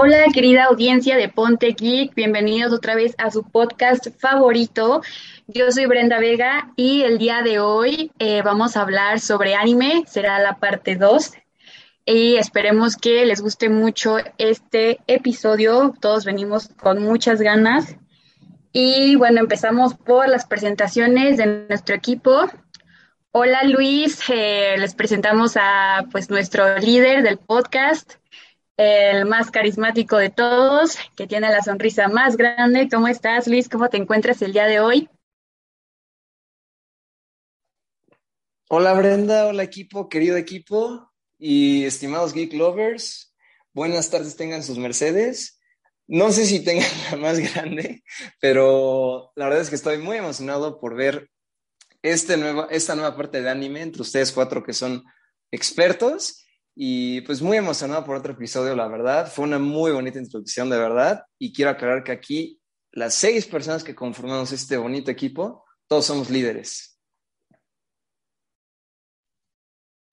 Hola querida audiencia de Ponte Geek, bienvenidos otra vez a su podcast favorito. Yo soy Brenda Vega y el día de hoy eh, vamos a hablar sobre anime, será la parte 2 y esperemos que les guste mucho este episodio. Todos venimos con muchas ganas. Y bueno, empezamos por las presentaciones de nuestro equipo. Hola Luis, eh, les presentamos a pues nuestro líder del podcast, el más carismático de todos, que tiene la sonrisa más grande. ¿Cómo estás, Luis? ¿Cómo te encuentras el día de hoy? Hola, Brenda. Hola, equipo, querido equipo y estimados geek lovers. Buenas tardes, tengan sus Mercedes. No sé si tengan la más grande, pero la verdad es que estoy muy emocionado por ver este esta nueva parte de anime entre ustedes cuatro que son expertos y pues muy emocionado por otro episodio, la verdad. Fue una muy bonita introducción, de verdad. Y quiero aclarar que aquí las seis personas que conformamos este bonito equipo, todos somos líderes.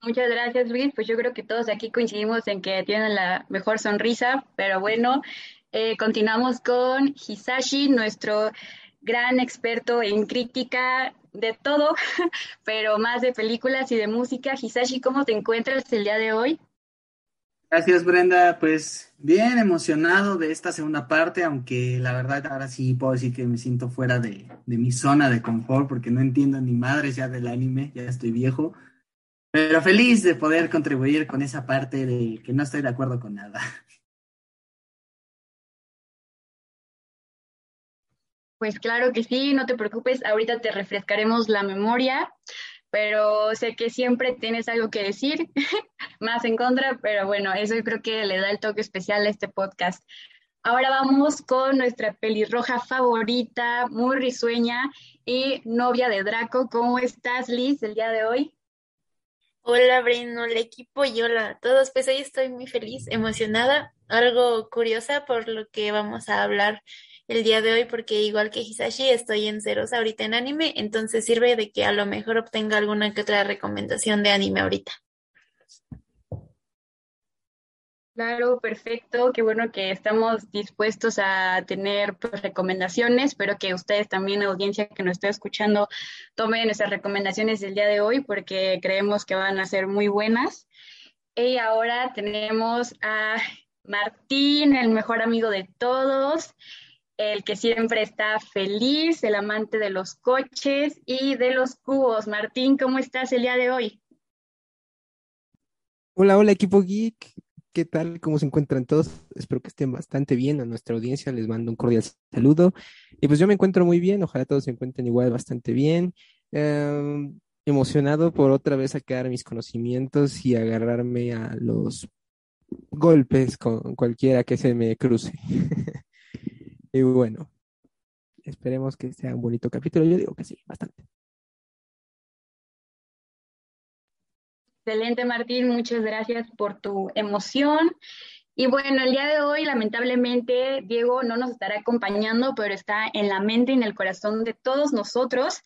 Muchas gracias, Luis. Pues yo creo que todos aquí coincidimos en que tienen la mejor sonrisa, pero bueno, eh, continuamos con Hisashi, nuestro gran experto en crítica de todo, pero más de películas y de música. Hisashi, ¿cómo te encuentras el día de hoy? Gracias, Brenda. Pues bien emocionado de esta segunda parte, aunque la verdad ahora sí puedo decir que me siento fuera de, de mi zona de confort porque no entiendo ni madres ya del anime, ya estoy viejo. Pero feliz de poder contribuir con esa parte de que no estoy de acuerdo con nada. Pues claro que sí, no te preocupes, ahorita te refrescaremos la memoria, pero sé que siempre tienes algo que decir, más en contra, pero bueno, eso creo que le da el toque especial a este podcast. Ahora vamos con nuestra pelirroja favorita, muy risueña y novia de Draco. ¿Cómo estás, Liz, el día de hoy? Hola, Breno, el equipo y hola a todos. Pues hoy estoy muy feliz, emocionada, algo curiosa por lo que vamos a hablar el día de hoy porque igual que Hisashi estoy en ceros ahorita en anime, entonces sirve de que a lo mejor obtenga alguna que otra recomendación de anime ahorita. Claro, perfecto. Qué bueno que estamos dispuestos a tener pues, recomendaciones. Espero que ustedes también, audiencia que nos esté escuchando, tomen esas recomendaciones del día de hoy porque creemos que van a ser muy buenas. Y ahora tenemos a Martín, el mejor amigo de todos el que siempre está feliz, el amante de los coches y de los cubos. Martín, ¿cómo estás el día de hoy? Hola, hola equipo geek. ¿Qué tal? ¿Cómo se encuentran todos? Espero que estén bastante bien. A nuestra audiencia les mando un cordial saludo. Y pues yo me encuentro muy bien. Ojalá todos se encuentren igual bastante bien. Em, emocionado por otra vez sacar mis conocimientos y agarrarme a los golpes con cualquiera que se me cruce. Y bueno, esperemos que sea un bonito capítulo. Yo digo que sí, bastante. Excelente, Martín. Muchas gracias por tu emoción. Y bueno, el día de hoy, lamentablemente, Diego no nos estará acompañando, pero está en la mente y en el corazón de todos nosotros.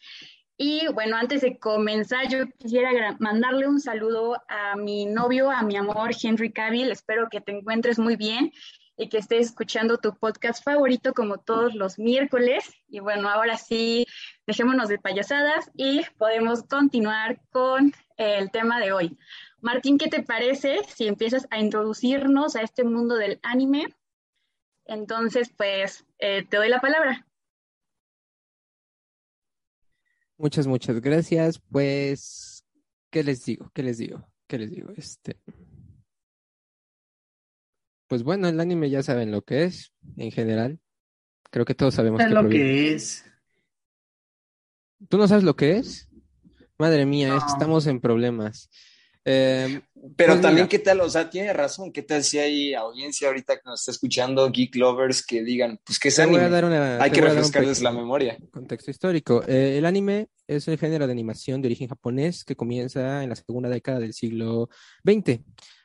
Y bueno, antes de comenzar, yo quisiera mandarle un saludo a mi novio, a mi amor, Henry Cavill. Espero que te encuentres muy bien y que estés escuchando tu podcast favorito como todos los miércoles. Y bueno, ahora sí, dejémonos de payasadas y podemos continuar con el tema de hoy. Martín, ¿qué te parece si empiezas a introducirnos a este mundo del anime? Entonces, pues, eh, te doy la palabra. Muchas, muchas gracias. Pues, ¿qué les digo? ¿Qué les digo? ¿Qué les digo? Este, pues bueno, el anime ya saben lo que es, en general. Creo que todos sabemos qué lo que es. ¿Tú no sabes lo que es? Madre mía, estamos en problemas. Em, Pero pues también, ¿qué tal? O sea, tiene razón. ¿Qué tal si hay audiencia ahorita que nos está escuchando, geek lovers, que digan, pues que es anime? hay que refrescarles la memoria. Contexto histórico. Eh, el anime es el género de animación de origen japonés que comienza en la segunda década del siglo XX.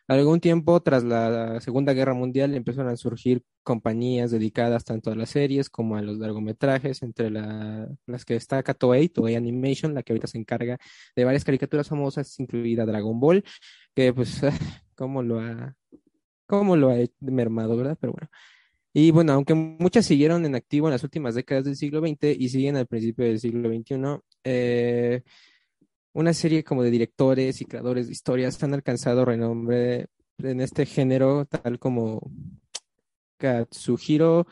Algún tiempo tras la Segunda Guerra Mundial empezaron a surgir compañías dedicadas tanto a las series como a los largometrajes, entre las que destaca Toei, Toei Animation, la que ahorita se encarga de varias caricaturas famosas, incluida Dragon Ball, que pues, ¿cómo lo ha cómo lo ha mermado, ¿verdad? Pero bueno. Y bueno, aunque muchas siguieron en activo en las últimas décadas del siglo XX y siguen al principio del siglo XXI, eh, una serie como de directores y creadores de historias han alcanzado renombre en este género, tal como Katsuhiro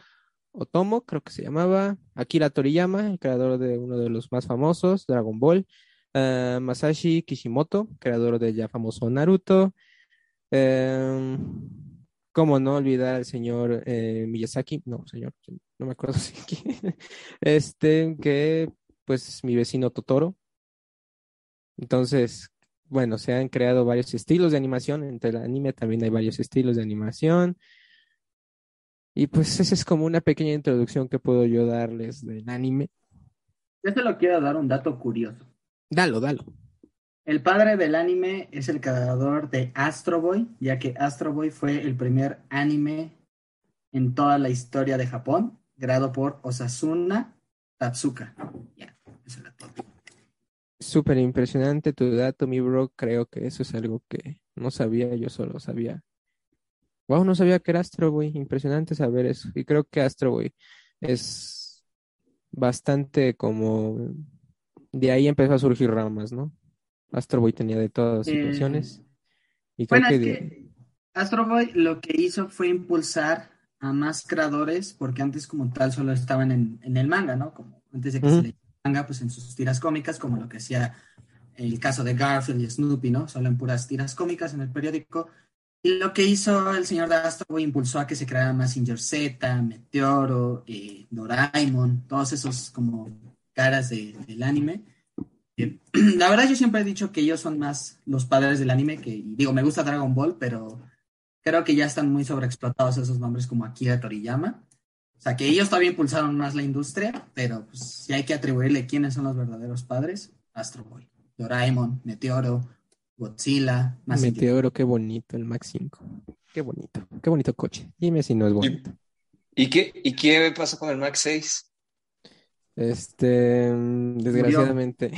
Otomo, creo que se llamaba, Akira Toriyama, el creador de uno de los más famosos, Dragon Ball, uh, Masashi Kishimoto, creador del ya famoso Naruto, um, cómo no olvidar al señor eh, Miyazaki, no, señor, no me acuerdo si este, que pues mi vecino Totoro. Entonces, bueno, se han creado varios estilos de animación, entre el anime también hay varios estilos de animación. Y pues esa es como una pequeña introducción que puedo yo darles del anime. Yo lo quiero dar un dato curioso. Dalo, dalo. El padre del anime es el creador de Astro Boy, ya que Astro Boy fue el primer anime en toda la historia de Japón, creado por Osasuna Tatsuka. Ya, eso es Súper impresionante tu dato, mi bro. Creo que eso es algo que no sabía, yo solo sabía Wow, no sabía que era Astro Boy. Impresionante saber eso. Y creo que Astro Boy es bastante como. De ahí empezó a surgir ramas, ¿no? Astro Boy tenía de todas las situaciones. Eh, y creo que, Astro Boy lo que hizo fue impulsar a más creadores, porque antes como tal solo estaban en, el manga, ¿no? Como antes de que se le manga, pues en sus tiras cómicas, como lo que hacía el caso de Garfield y Snoopy, ¿no? Solo en puras tiras cómicas en el periódico. Y lo que hizo el señor de Astro impulsó a que se creara Massinger Z, Meteoro, eh, Doraemon, todos esos como caras del anime. Eh, la verdad yo siempre he dicho que ellos son más los padres del anime, que digo, me gusta Dragon Ball, pero creo que ya están muy sobreexplotados esos nombres como Akira Toriyama. O sea, que ellos todavía impulsaron más la industria, pero pues si hay que atribuirle quiénes son los verdaderos padres, Astro Boy, Doraemon, Meteoro, Godzilla, Meteoro, qué bonito el Max 5. Qué bonito, qué bonito coche. Dime si no es bonito. ¿Y, qué, y qué pasó con el Max 6? Este, desgraciadamente,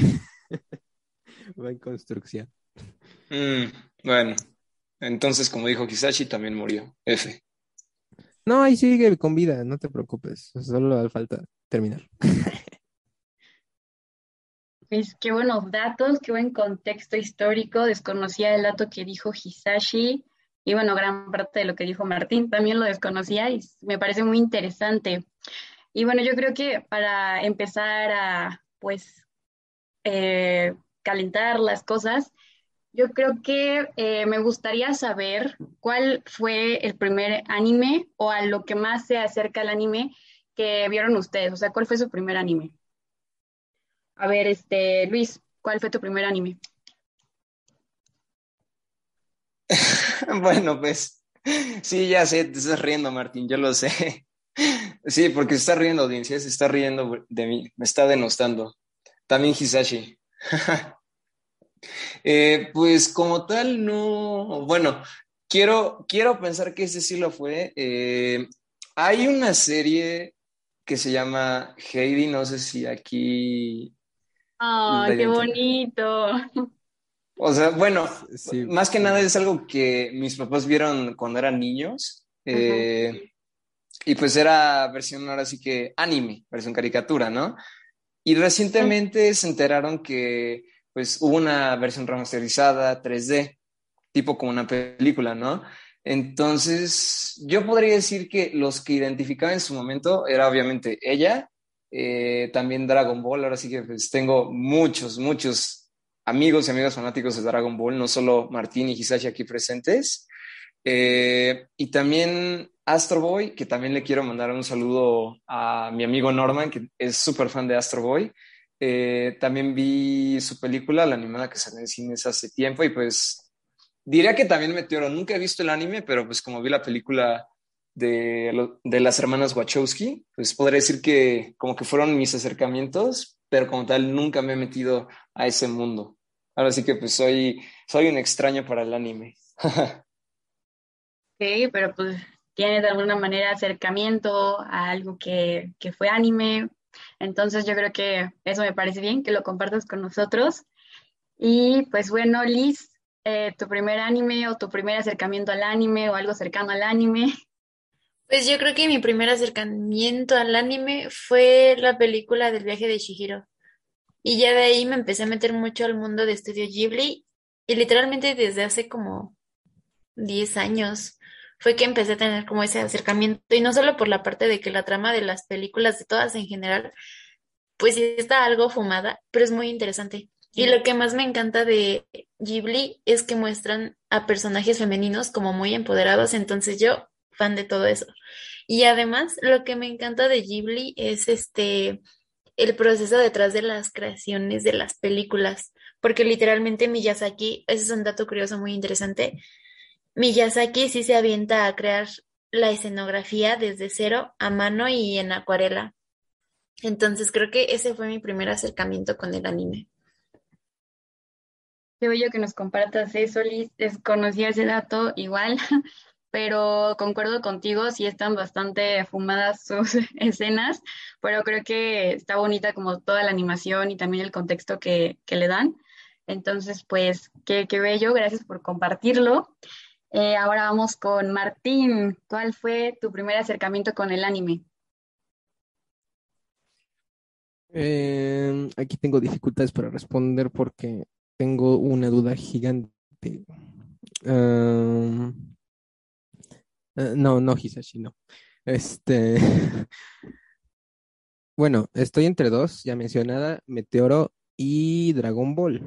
va en construcción. Mm, bueno, entonces, como dijo Kisashi, también murió. F. No, ahí sigue con vida, no te preocupes. Solo falta terminar. Pues qué buenos datos, qué buen contexto histórico. Desconocía el dato que dijo Hisashi y bueno, gran parte de lo que dijo Martín también lo desconocía y me parece muy interesante. Y bueno, yo creo que para empezar a pues eh, calentar las cosas, yo creo que eh, me gustaría saber cuál fue el primer anime o a lo que más se acerca al anime que vieron ustedes, o sea, cuál fue su primer anime. A ver, este, Luis, ¿cuál fue tu primer anime? bueno, pues sí, ya sé, te estás riendo, Martín, yo lo sé. Sí, porque se está riendo audiencia, se está riendo de mí, me está denostando. También Hisashi. Eh, pues como tal, no, bueno, quiero, quiero pensar que ese sí lo fue. Eh, hay una serie que se llama Heidi, no sé si aquí ¡Ah, qué bonito! O sea, bueno, más que nada es algo que mis papás vieron cuando eran niños. Eh, y pues era versión ahora sí que anime, versión caricatura, ¿no? Y recientemente se enteraron que pues hubo una versión remasterizada 3D, tipo como una película, ¿no? Entonces, yo podría decir que los que identificaba en su momento era obviamente ella eh, también Dragon Ball, ahora sí que pues, tengo muchos, muchos amigos y amigas fanáticos de Dragon Ball, no solo Martín y Hisashi aquí presentes. Eh, y también Astro Boy, que también le quiero mandar un saludo a mi amigo Norman, que es súper fan de Astro Boy. Eh, también vi su película, la animada que salió en cines hace tiempo, y pues diría que también Meteoro. Nunca he visto el anime, pero pues como vi la película de, de las hermanas Wachowski, pues podría decir que como que fueron mis acercamientos, pero como tal nunca me he metido a ese mundo. Ahora sí que pues soy, soy un extraño para el anime. sí, pero pues tiene de alguna manera acercamiento a algo que, que fue anime. Entonces yo creo que eso me parece bien, que lo compartas con nosotros. Y pues bueno, Liz, eh, tu primer anime o tu primer acercamiento al anime o algo cercano al anime? Pues yo creo que mi primer acercamiento al anime fue la película del viaje de Chihiro. Y ya de ahí me empecé a meter mucho al mundo de Estudio Ghibli y literalmente desde hace como 10 años fue que empecé a tener como ese acercamiento y no solo por la parte de que la trama de las películas de todas en general, pues sí está algo fumada, pero es muy interesante. Y lo que más me encanta de Ghibli es que muestran a personajes femeninos como muy empoderados, entonces yo fan de todo eso. Y además, lo que me encanta de Ghibli es este el proceso detrás de las creaciones de las películas, porque literalmente Miyazaki, ese es un dato curioso muy interesante, Miyazaki sí se avienta a crear la escenografía desde cero, a mano y en acuarela. Entonces creo que ese fue mi primer acercamiento con el anime. Qué bello que nos compartas eso, Liz. Desconocía ese dato igual, pero concuerdo contigo, sí están bastante fumadas sus escenas, pero creo que está bonita como toda la animación y también el contexto que, le dan. Entonces, pues, qué, qué bello, gracias por compartirlo. Eh, ahora vamos con Martín. ¿Cuál fue tu primer acercamiento con el anime? Eh, aquí tengo dificultades para responder porque tengo una duda gigante. Ah, eh, no, no, Hisashi, no. Este. bueno, estoy entre dos, ya mencionada, Meteoro y Dragon Ball.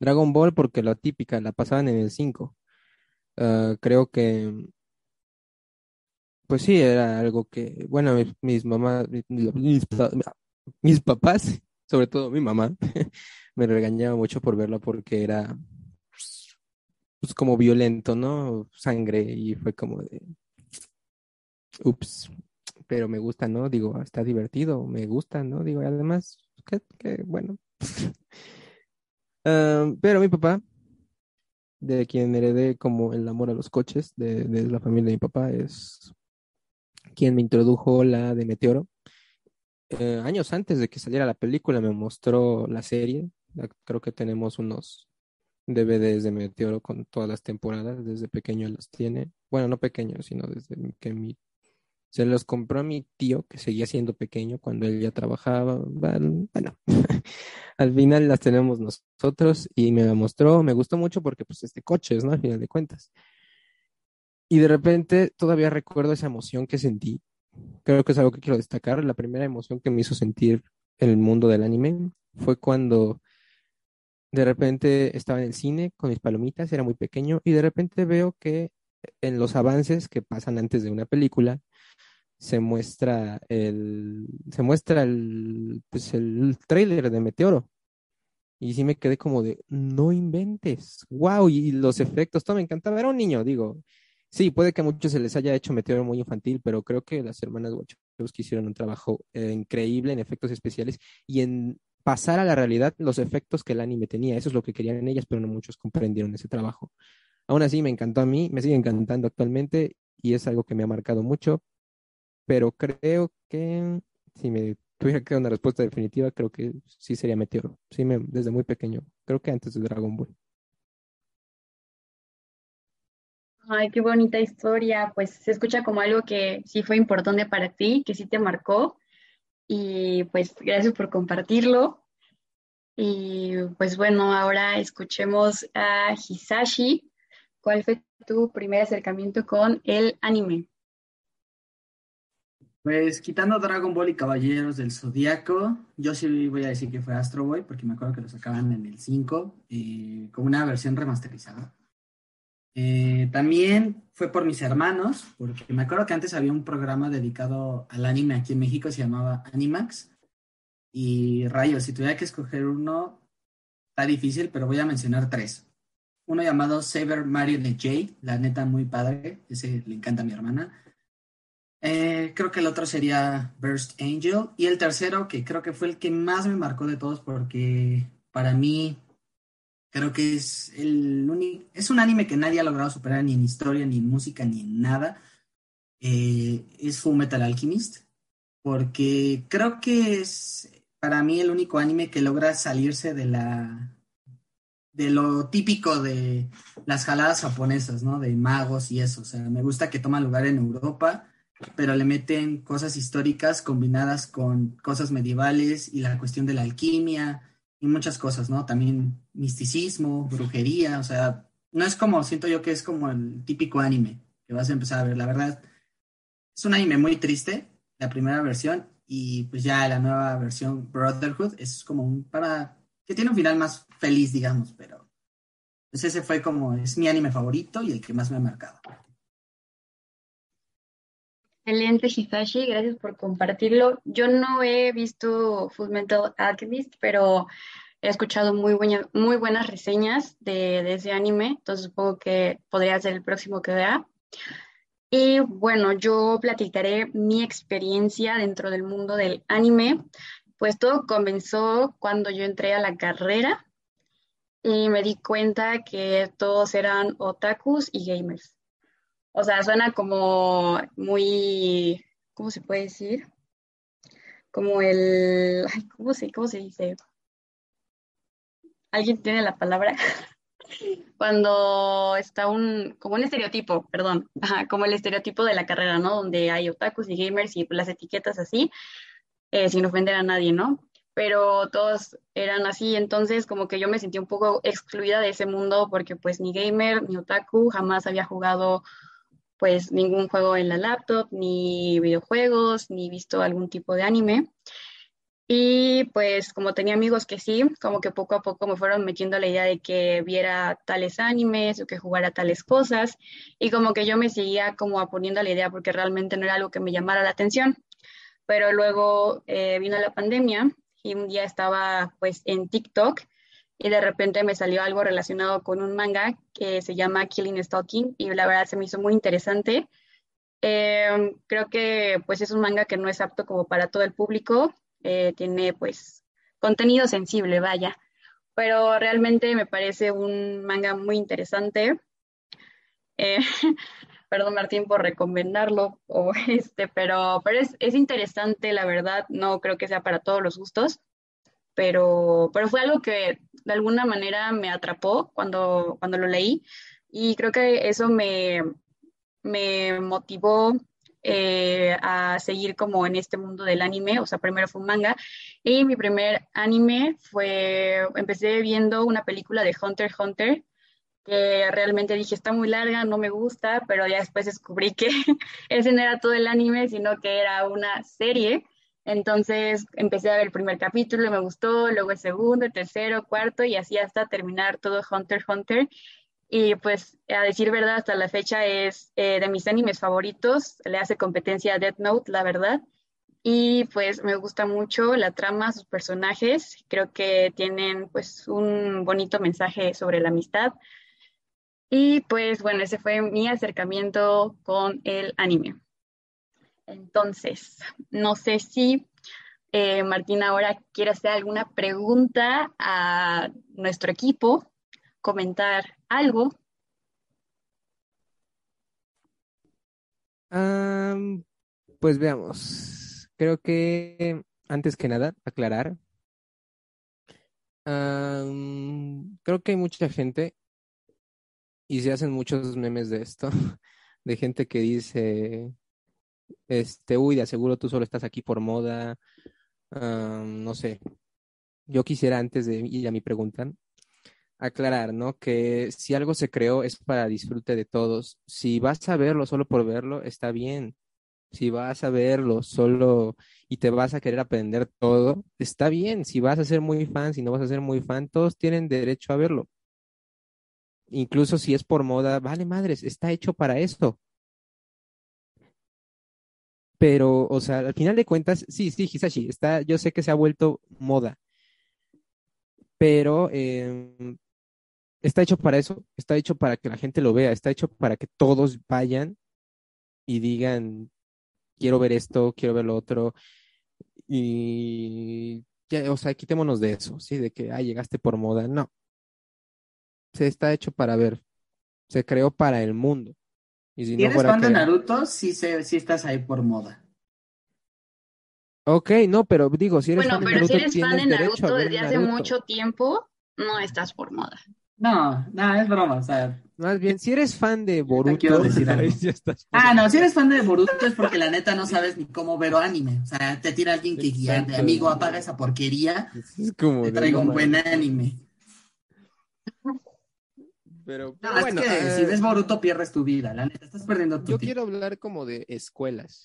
Dragon Ball porque la típica, la pasaban en el 5. Ah, creo que, pues sí, era algo que, bueno, mis, mamás, mis, papás, sobre todo mi mamá, me regañaba mucho por verla porque era pues como violento, ¿no? Sangre y fue como de, ups, pero me gusta, ¿no? Digo, está divertido, me gusta, ¿no? Digo, además, que, bueno. Ah, pero mi papá, de quien heredé como el amor a los coches, de, la familia de mi papá, es quien me introdujo la de Meteoro. Eh, años antes de que saliera la película me mostró la serie. Creo que tenemos unos DVDs de Meteoro con todas las temporadas, desde pequeño las tiene. Bueno, no pequeño, sino desde que mi... Se los compró a mi tío, que seguía siendo pequeño cuando él ya trabajaba. Bueno, al final las tenemos nosotros y me mostró, me gustó mucho porque pues este coche es, ¿no? Al final de cuentas. Y de repente todavía recuerdo esa emoción que sentí. Creo que es algo que quiero destacar. La primera emoción que me hizo sentir el mundo del anime fue cuando de repente estaba en el cine con mis palomitas, era muy pequeño, y de repente veo que en los avances que pasan antes de una película, se muestra el, se muestra el, pues el trailer de Meteoro. Y sí me quedé como de, no inventes, wow, y los efectos, todo me encantaba, era un niño, digo, sí, puede que a muchos se les haya hecho Meteoro muy infantil, pero creo que las hermanas Wachowski hicieron un trabajo eh, increíble en efectos especiales y en pasar a la realidad los efectos que el anime tenía. Eso es lo que querían ellas, pero no muchos comprendieron ese trabajo. Aún así, me encantó a mí, me sigue encantando actualmente y es algo que me ha marcado mucho, pero creo que si me tuviera que dar una respuesta definitiva, creo que sí sería Meteoro. Sí, me, desde muy pequeño, creo que antes de Dragon Ball. Ay, qué bonita historia. Pues se escucha como algo que sí fue importante para ti, que sí te marcó. Y pues gracias por compartirlo. Y pues bueno, ahora escuchemos a Hisashi. ¿Cuál fue tu primer acercamiento con el anime? Pues quitando Dragon Ball y Caballeros del Zodíaco, yo sí voy a decir que fue Astro Boy, porque me acuerdo que lo sacaban en el 5, eh, como una versión remasterizada. Eh, también fue por mis hermanos, porque me acuerdo que antes había un programa dedicado al anime aquí en México, se llamaba Animax. Y rayos, si tuviera que escoger uno, está difícil, pero voy a mencionar tres. Uno llamado Saber Mario de Jade, la neta muy padre, ese le encanta a mi hermana. Eh, creo que el otro sería Burst Angel. Y el tercero, que creo que fue el que más me marcó de todos, porque para mí Creo que es el único, es un anime que nadie ha logrado superar ni en historia, ni en música, ni en nada. Eh, es Full Metal Alchemist, porque creo que es para mí el único anime que logra salirse de la de lo típico de las jaladas japonesas, ¿no? De magos y eso. O sea, me gusta que toma lugar en Europa, pero le meten cosas históricas combinadas con cosas medievales y la cuestión de la alquimia y muchas cosas, ¿no? También misticismo, brujería, o sea, no es como, siento yo que es como el típico anime que vas a empezar a ver. La verdad, es un anime muy triste, la primera versión, y pues ya la nueva versión Brotherhood es como un para que tiene un final más feliz, digamos, pero pues ese fue como, es mi anime favorito y el que más me ha marcado. Excelente, Hisashi, gracias por compartirlo. Yo no he visto Full Metal Alchemist, pero he escuchado muy, muy buenas reseñas de, de, ese anime, entonces supongo que podría ser el próximo que vea. Y bueno, yo platicaré mi experiencia dentro del mundo del anime. Pues todo comenzó cuando yo entré a la carrera y me di cuenta que todos eran otakus y gamers. O sea, suena como muy, ¿cómo se puede decir? Como el, ¿cómo se, cómo se dice? ¿Alguien tiene la palabra? cuando está un, como un estereotipo, perdón, como el estereotipo de la carrera, ¿no? Donde hay otakus y gamers y las etiquetas así, eh, sin ofender a nadie, ¿no? Pero todos eran así, entonces como que yo me sentí un poco excluida de ese mundo porque pues ni gamer ni otaku jamás había jugado pues ningún juego en la laptop, ni videojuegos, ni visto algún tipo de anime. Y pues como tenía amigos que sí, como que poco a poco me fueron metiendo la idea de que viera tales animes o que jugara tales cosas y como que yo me seguía como poniendo la idea porque realmente no era algo que me llamara la atención. Pero luego eh, vino la pandemia y un día estaba pues en TikTok y de repente me salió algo relacionado con un manga que se llama Killing Stalking y la verdad se me hizo muy interesante. Eh, creo que pues es un manga que no es apto como para todo el público, eh, tiene pues contenido sensible, vaya, pero realmente me parece un manga muy interesante. Eh, perdón Martín por recomendarlo, o este, pero, pero es, es, interesante, la verdad, no creo que sea para todos los gustos, pero, pero fue algo que de alguna manera me atrapó cuando, cuando lo leí y creo que eso me, me motivó eh, a seguir como en este mundo del anime, o sea, primero fue un manga, y mi primer anime fue, empecé viendo una película de Hunter x Hunter, que realmente dije, está muy larga, no me gusta, pero ya después descubrí que ese no era todo el anime, sino que era una serie. Entonces empecé a ver el primer capítulo, me gustó, luego el segundo, el tercero, cuarto y así hasta terminar todo Hunter Hunter. Y pues, a decir verdad, hasta la fecha es eh, de mis animes favoritos. Le hace competencia a Death Note, la verdad. Y pues me gusta mucho la trama, sus personajes. Creo que tienen pues un bonito mensaje sobre la amistad. Y pues bueno, ese fue mi acercamiento con el anime. Entonces, no sé si eh, Martín ahora quiere hacer alguna pregunta a nuestro equipo comentar algo. pues veamos. Creo que antes que nada, aclarar. creo que hay mucha gente y se hacen muchos memes de esto, de gente que dice, este, uy, de aseguro tú solo estás aquí por moda, no sé. Yo quisiera antes de ir a mi pregunta, aclarar, ¿no? Que si algo se creó es para disfrute de todos. Si vas a verlo solo por verlo, está bien. Si vas a verlo solo y te vas a querer aprender todo, está bien. Si vas a ser muy fan, si no vas a ser muy fan, todos tienen derecho a verlo. Incluso si es por moda, vale madres, está hecho para esto. Pero, o sea, al final de cuentas, sí, sí, Hisashi, está, yo sé que se ha vuelto moda, pero eh, está hecho para eso, está hecho para que la gente lo vea, está hecho para que todos vayan y digan, quiero ver esto, quiero ver lo otro. Y ya, o sea, quitémonos de eso, ¿sí? De que, ah, llegaste por moda. No. Se está hecho para ver. Se creó para el mundo. Y si, eres fan de Naruto, sí, sé, sí estás ahí por moda. Ok, no, pero digo, si eres fan de Naruto. Bueno, pero si eres fan de Naruto desde hace mucho tiempo, no estás por moda. No, no, es broma, o sea. Más bien, si eres fan de Boruto, quiero decir. Ah, no, si eres fan de Boruto es porque la neta no sabes ni cómo ver anime. O sea, te tira alguien que guía, amigo, apaga esa porquería, Es como te traigo un buen anime. Pero, No, es que eh, si ves Boruto pierdes tu vida, la neta, estás perdiendo tu yo tiempo. quiero hablar como de escuelas.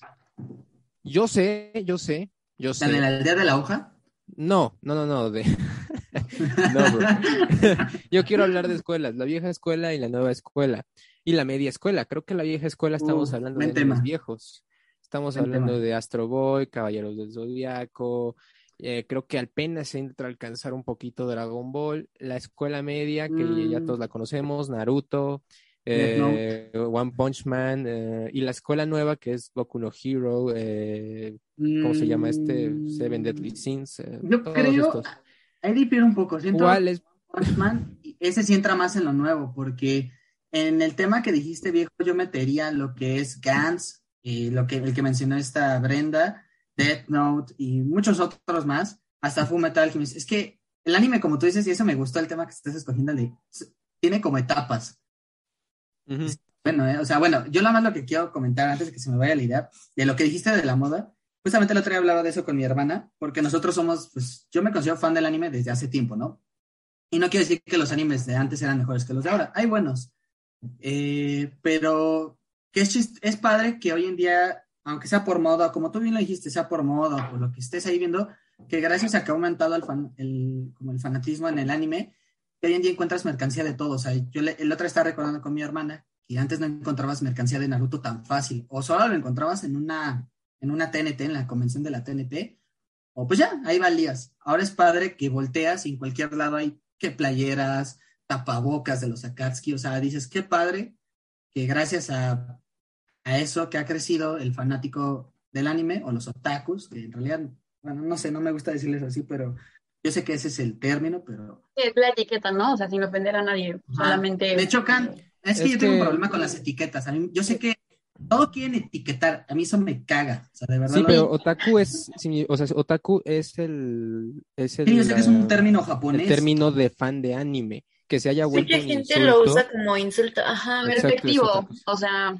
Yo sé, yo sé, yo ¿La de sé. la aldea de la hoja? No, no, no, no, de... no, bro. Yo quiero hablar de escuelas, la vieja escuela y la nueva escuela. Y la media escuela. Creo que la vieja escuela estamos hablando de tema. viejos. Estamos Buen hablando tema. de Astro Boy, Caballeros del Zodiaco. Eh, creo que apenas entra a alcanzar un poquito Dragon Ball. La escuela media, que ya Mm. todos la conocemos, Naruto, eh, One Punch Man. eh, y la escuela nueva, que es Boku no Hero. ¿Cómo se llama este? Seven Deadly Sins. Mm, Yo todos creo, estos. ahí difiere un poco. Siento ¿Cuál es? Punch Man, y ese sí entra más en lo nuevo, porque en el tema que dijiste, viejo, yo metería lo que es Gantz, eh, lo que, el que mencionó esta Brenda, Death Note y muchos otros más, hasta Fullmetal Alchemist. Es que el anime, como tú dices, y eso me gustó el tema que estás escogiendo, de- tiene como etapas. Ujú. Bueno, eh, o sea, bueno, yo nada más lo que quiero comentar antes de que se me vaya la idea, de lo que dijiste de la moda, justamente el otro día hablaba de eso con mi hermana, porque nosotros somos, pues, yo me considero fan del anime desde hace tiempo, ¿no? Y no quiero decir que los animes de antes eran mejores que los de ahora, hay buenos, Eh, pero que es, es padre que hoy en día, aunque sea por moda, como tú bien lo dijiste, sea por moda, por lo que estés ahí viendo, que gracias a que ha aumentado el, como el fanatismo en el anime, hoy en día encuentras mercancía de todo. O sea, yo el otro estaba recordando con mi hermana que antes no encontrabas mercancía de Naruto tan fácil, o solo lo encontrabas en una, en una TNT, en la convención de la TNT, o pues ya, ahí valías. Ahora es padre que volteas y en cualquier lado hay que playeras, tapabocas de los Akatsuki, o sea, dices, qué padre que gracias a, a eso que ha crecido el fanático del anime, o los otakus, que en realidad, bueno, no sé, no me gusta decirles así, pero yo sé que ese es el término, pero Es la etiqueta, ¿no? O sea, sin ofender a nadie, solamente... me chocan. Es que Es yo tengo un que- problema con las etiquetas. A mí- yo sé que todo quieren etiquetar. A mí eso me caga. O sea, de verdad. Sí, lo- pero otaku es, sí, o sea, otaku es el, es el, Sí, yo sé que es un término el japonés. término de fan de anime, que se haya vuelto Mucha un gente lo insulto. usa como insulto. Ajá. Exacto, otaku. o sea,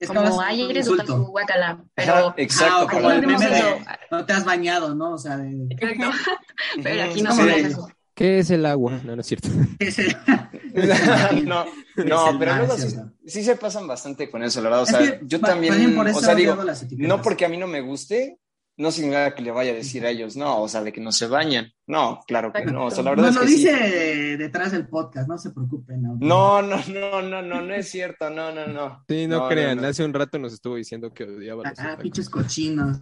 Es como ay, eres otaku, guácala, Ajá, pero... exacto. Ah, como no el meme de no te has bañado, ¿no? O sea, de... Exacto. Pero aquí no Sí. hacemos eso. ¿Qué es el agua? No, no es cierto. ese- no, Es no, pero luego es sí, sí se pasan bastante con eso, la verdad. O Es sea, que yo también, por eso o sea, digo, no porque a mí no me guste, no significa que le vaya a decir a ellos, no, o sea, de que no se bañan. No, claro que no, o sea, la verdad Nos es lo que sí. dice detrás del podcast, no se preocupen. ¿no? No, no, no, no, no, no es cierto, no, no, no. Sí, no, No, no, crean, no. hace un rato nos estuvo diciendo que odiaba a los Ah, pinches cochinos.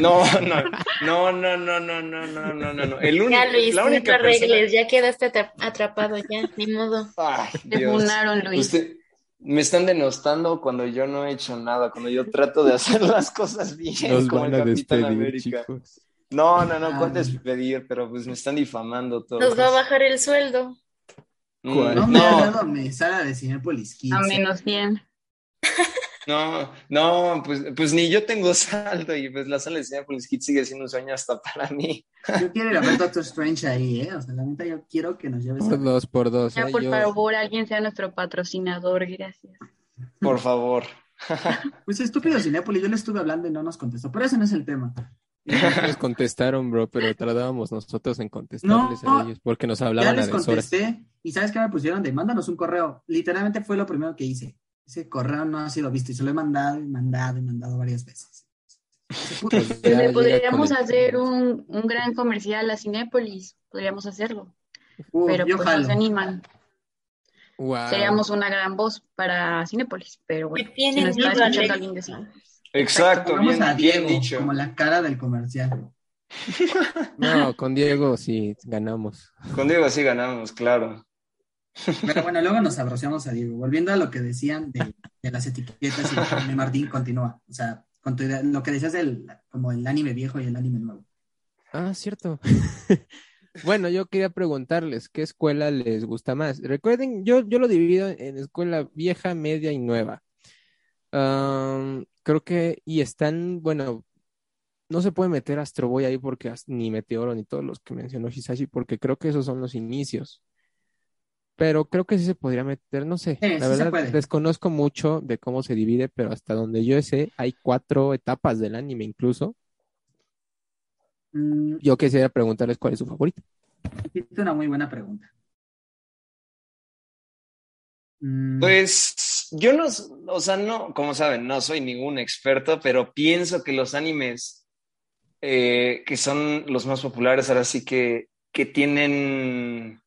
No, no, no, no, no, no, no, no, no, no, no. El único, Ya, Luis, la única te persona... arregles, ya quedaste atra- atrapado, ya, ni modo. Ay, Te Dios. funaron, Luis. Usted, me están denostando cuando yo no he hecho nada, cuando yo trato de hacer las cosas bien, Nos como van el a Capitán despedir, América. chicos. No, no, no. ¿cuál despedir? Pero pues me están difamando todos. Nos va a bajar el sueldo. Mm, ¿Cuál? No me no, dado me sala de Cinepolis 15. A menos 100. No, no, pues, pues ni yo tengo saldo y pues la sala de Cinepolis Kids sigue siendo un sueño hasta para mí. Yo quiero ir a ver Doctor Strange ahí, ¿eh? O sea, la neta, yo quiero que nos lleves a... Por dos, por dos. Ya, ¿eh? por Yo- favor, alguien sea nuestro patrocinador, gracias. Por favor. Pues estúpido Cinépolis, yo le estuve hablando y no nos contestó, pero ese no es el tema. Nos contestaron, bro, pero tardábamos nosotros en contestarles No, a ellos porque nos Ya hablaban a les deshoras. contesté y ¿sabes qué me pusieron? De mándanos un correo. Literalmente fue lo primero que hice. Ese correo no ha sido visto y se lo he mandado y mandado y mandado varias veces. Pues Pues le llega podríamos hacer un, un gran comercial a Cinépolis, podríamos hacerlo, Uh, pero pues no se animan. Guau. Seríamos una gran voz para Cinépolis, pero bueno, si nos está miedo, escuchando Alex. alguien de Cinépolis. Exacto, bien, a bien Diego dicho. como la cara del comercial. No, con Diego sí ganamos. Con Diego sí ganamos, claro. Pero bueno, luego nos abroceamos a Diego. Volviendo a lo que decían de, de las etiquetas y Jaime Martín continúa. O sea, con tu idea- lo que decías del como el anime viejo y el anime nuevo. Ah, cierto. Bueno, yo quería preguntarles, ¿qué escuela les gusta más? Recuerden, yo, yo lo divido en escuela vieja, media y nueva. Creo que, y están, bueno, no se puede meter Astro Boy ahí porque ni Meteoro ni todos los que mencionó Hisashi, porque creo que esos son los inicios. Pero creo que sí se podría meter, no sé, Sí, la sí se verdad puede. desconozco mucho de cómo se divide, pero hasta donde yo sé, hay cuatro etapas del anime incluso. Mm, Yo quisiera preguntarles cuál es su favorito. hiciste una muy buena pregunta. Mm, Pues yo no, o sea, no, como saben, no soy ningún experto, pero pienso que los animes eh, que son los más populares ahora sí que, que tienen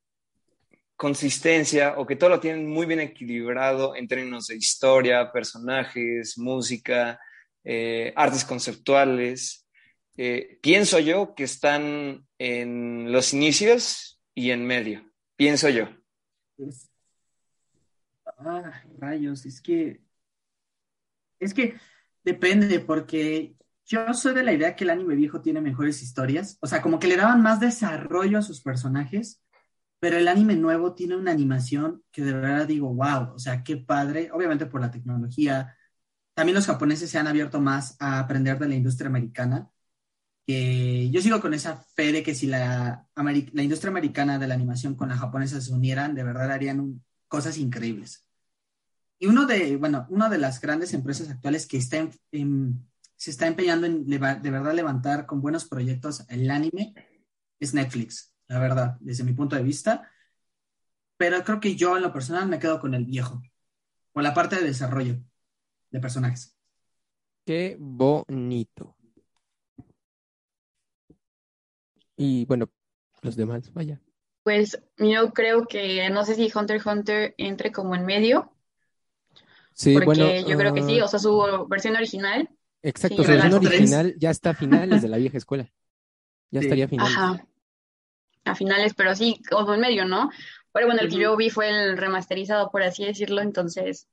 consistencia o que todo lo tienen muy bien equilibrado en términos de historia, personajes, música, eh, artes conceptuales. Eh, pienso yo que están en los inicios y en medio. Pienso yo. es- Ah, rayos, es que es que depende porque yo soy de la idea que el anime viejo tiene mejores historias, o sea, como que le daban más desarrollo a sus personajes, pero el anime nuevo tiene una animación que de verdad digo, wow, o sea, qué padre, obviamente por la tecnología. También los japoneses se han abierto más a aprender de la industria americana, que yo sigo con esa fe de que si la, la industria americana de la animación con la japonesa se unieran, de verdad harían cosas increíbles. Y uno de, bueno, una de las grandes empresas actuales que está se está empeñando en de verdad levantar con buenos proyectos el anime es Netflix, la verdad, desde mi punto de vista. Pero creo que yo en lo personal me quedo con el viejo, con la parte de desarrollo de personajes. Qué bonito. Y bueno, los demás, vaya. Pues yo creo que no sé si Hunter x Hunter entre como en medio, Sí, porque bueno, yo creo que sí, ah, o sea, su versión original, exacto, sí, su versión original ya está a finales de la vieja escuela. Ya Sí. estaría a finales. ajá, a finales, pero sí, como en medio, ¿no? Pero bueno, el que yo vi fue el remasterizado, por así decirlo, entonces,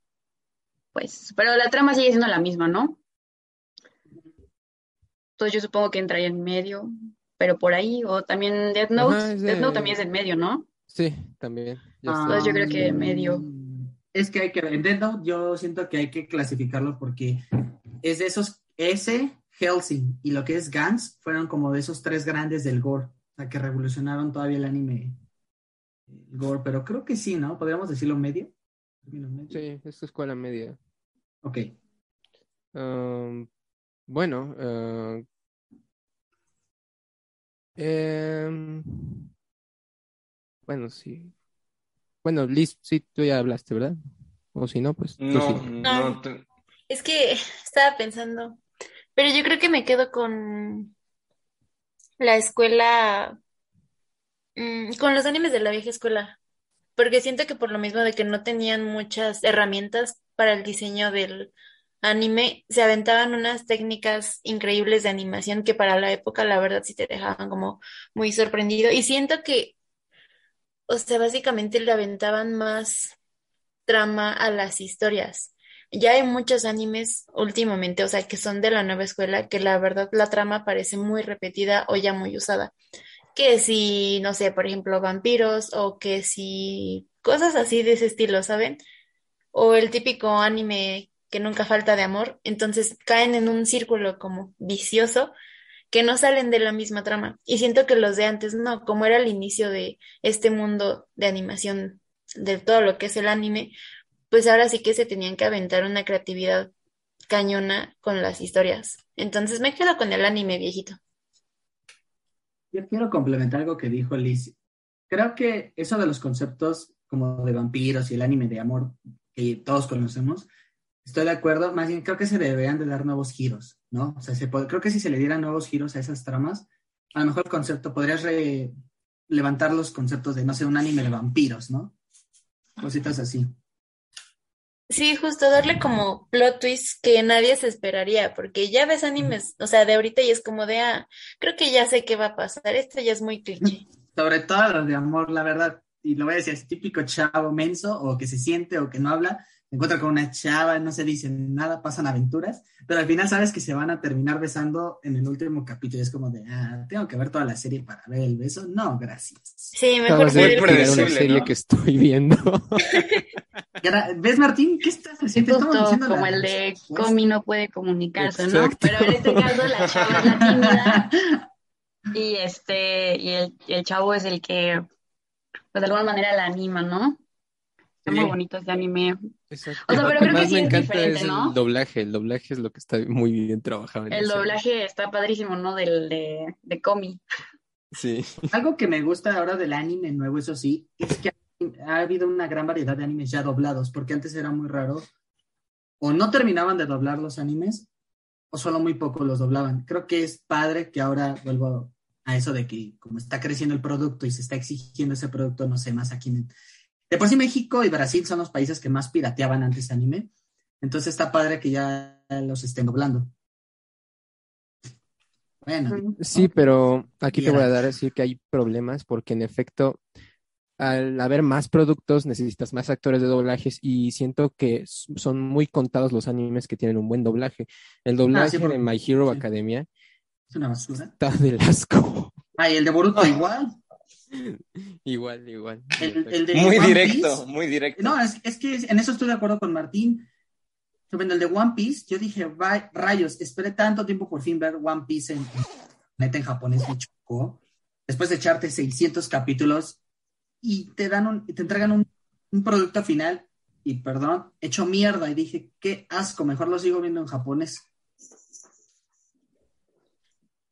pues, pero la trama sigue siendo la misma, ¿no? Entonces yo supongo que entraría en medio, pero por ahí, o también Death Note, Ajá, Death Note también es en medio, ¿no? Sí, también. Ya está. Entonces yo creo que medio. Mm, Es que hay que en Death Note yo siento que hay que clasificarlo porque es de esos, ese, Helsing y lo que es Gantz fueron como de esos tres grandes del gore, o sea, que revolucionaron todavía el anime el gore, pero creo que sí, ¿no? ¿Podríamos decirlo medio? Medio. Sí, es escuela media. Ok. Um, bueno, ah, em, bueno, sí. Bueno, Liz, sí, tú ya hablaste, ¿verdad? O si no, pues No, sí. no, te- Es que estaba pensando, pero yo creo que me quedo con la escuela, mm, con los animes de la vieja escuela, porque siento que por lo mismo de que no tenían muchas herramientas para el diseño del anime, se aventaban unas técnicas increíbles de animación que para la época, la verdad, sí te dejaban como muy sorprendido. Y siento que, o sea, básicamente le aventaban más trama a las historias. Ya hay muchos animes últimamente, o sea, que son de la nueva escuela, que la verdad la trama parece muy repetida o ya muy usada. Que si, no sé, por ejemplo, vampiros o que si cosas así de ese estilo, ¿saben? O el típico anime que nunca falta de amor, entonces caen en un círculo como vicioso que no salen de la misma trama. Y siento que los de antes no, como era el inicio de este mundo de animación, de todo lo que es el anime, pues ahora sí que se tenían que aventar una creatividad cañona con las historias. Entonces me quedo con el anime viejito. Yo quiero complementar algo que dijo Liz. Creo que eso de los conceptos como de vampiros y el anime de amor que todos conocemos, estoy de acuerdo, más bien creo que se deberían de dar nuevos giros, ¿no? O sea, se puede- creo que si se le dieran nuevos giros a esas tramas, a lo mejor el concepto, podrías levantar los conceptos de, no sé, un anime de vampiros, ¿no? Cositas así. Sí, justo darle como plot twist que nadie se esperaría, porque ya ves animes, o sea, de ahorita y es como de, ah, creo que ya sé qué va a pasar, esto ya es muy cliché. Sobre todo los de amor, la verdad, y lo voy a decir, es típico chavo menso, o que se siente, o que no habla, se encuentra con una chava, no se dicen nada, pasan aventuras, pero al final sabes que se van a terminar besando en el último capítulo, y es como de, ah, tengo que ver toda la serie para ver el beso, no, gracias. Sí, mejor de ver una serie ¿no? que estoy viendo. ¿Ves, Martín? ¿Qué estás haciendo? Estamos Justo diciendo como la- el de pues, Comi no puede comunicarse, ¿no? Pero en este caso la chava es la tímida y este, y el, y el chavo es el que, pues de alguna manera la anima, ¿no? Está muy bonito ese anime. Exacto. O sea, pero Lo creo que más sí me es encanta diferente, es ¿no? el doblaje. El doblaje es lo que está muy bien trabajado. en El doblaje está padrísimo, ¿no? Del de, de Comi. Sí. Algo que me gusta ahora del anime nuevo, eso sí, es que ha habido una gran variedad de animes ya doblados, porque antes era muy raro. O no terminaban de doblar los animes, o solo muy poco los doblaban. Creo que es padre que ahora vuelvo a eso de que como está creciendo el producto y se está exigiendo ese producto, no sé, más aquí en... De por sí México y Brasil son los países que más pirateaban antes anime. Entonces está padre que ya los estén doblando. Bueno, Sí, pero aquí te voy a dar a decir que hay problemas porque en efecto, al haber más productos, necesitas más actores de doblajes y siento que son muy contados los animes que tienen un buen doblaje. El doblaje porque- de My Hero sí. Academia es una basura. está del asco. Ah, y el de Boruto igual. Igual, igual. en El, efecto. el de Muy One directo, Piece- muy directo. No, es, es que en eso estoy de acuerdo con Martín. Sobre el de One Piece, yo dije, "Va- rayos, esperé tanto tiempo por fin ver One Piece en, neta en japonés, me chocó. Después de echarte 600 capítulos y te dan un, te entregan un, un producto final y perdón, hecho mierda y dije, qué asco, mejor lo sigo viendo en japonés.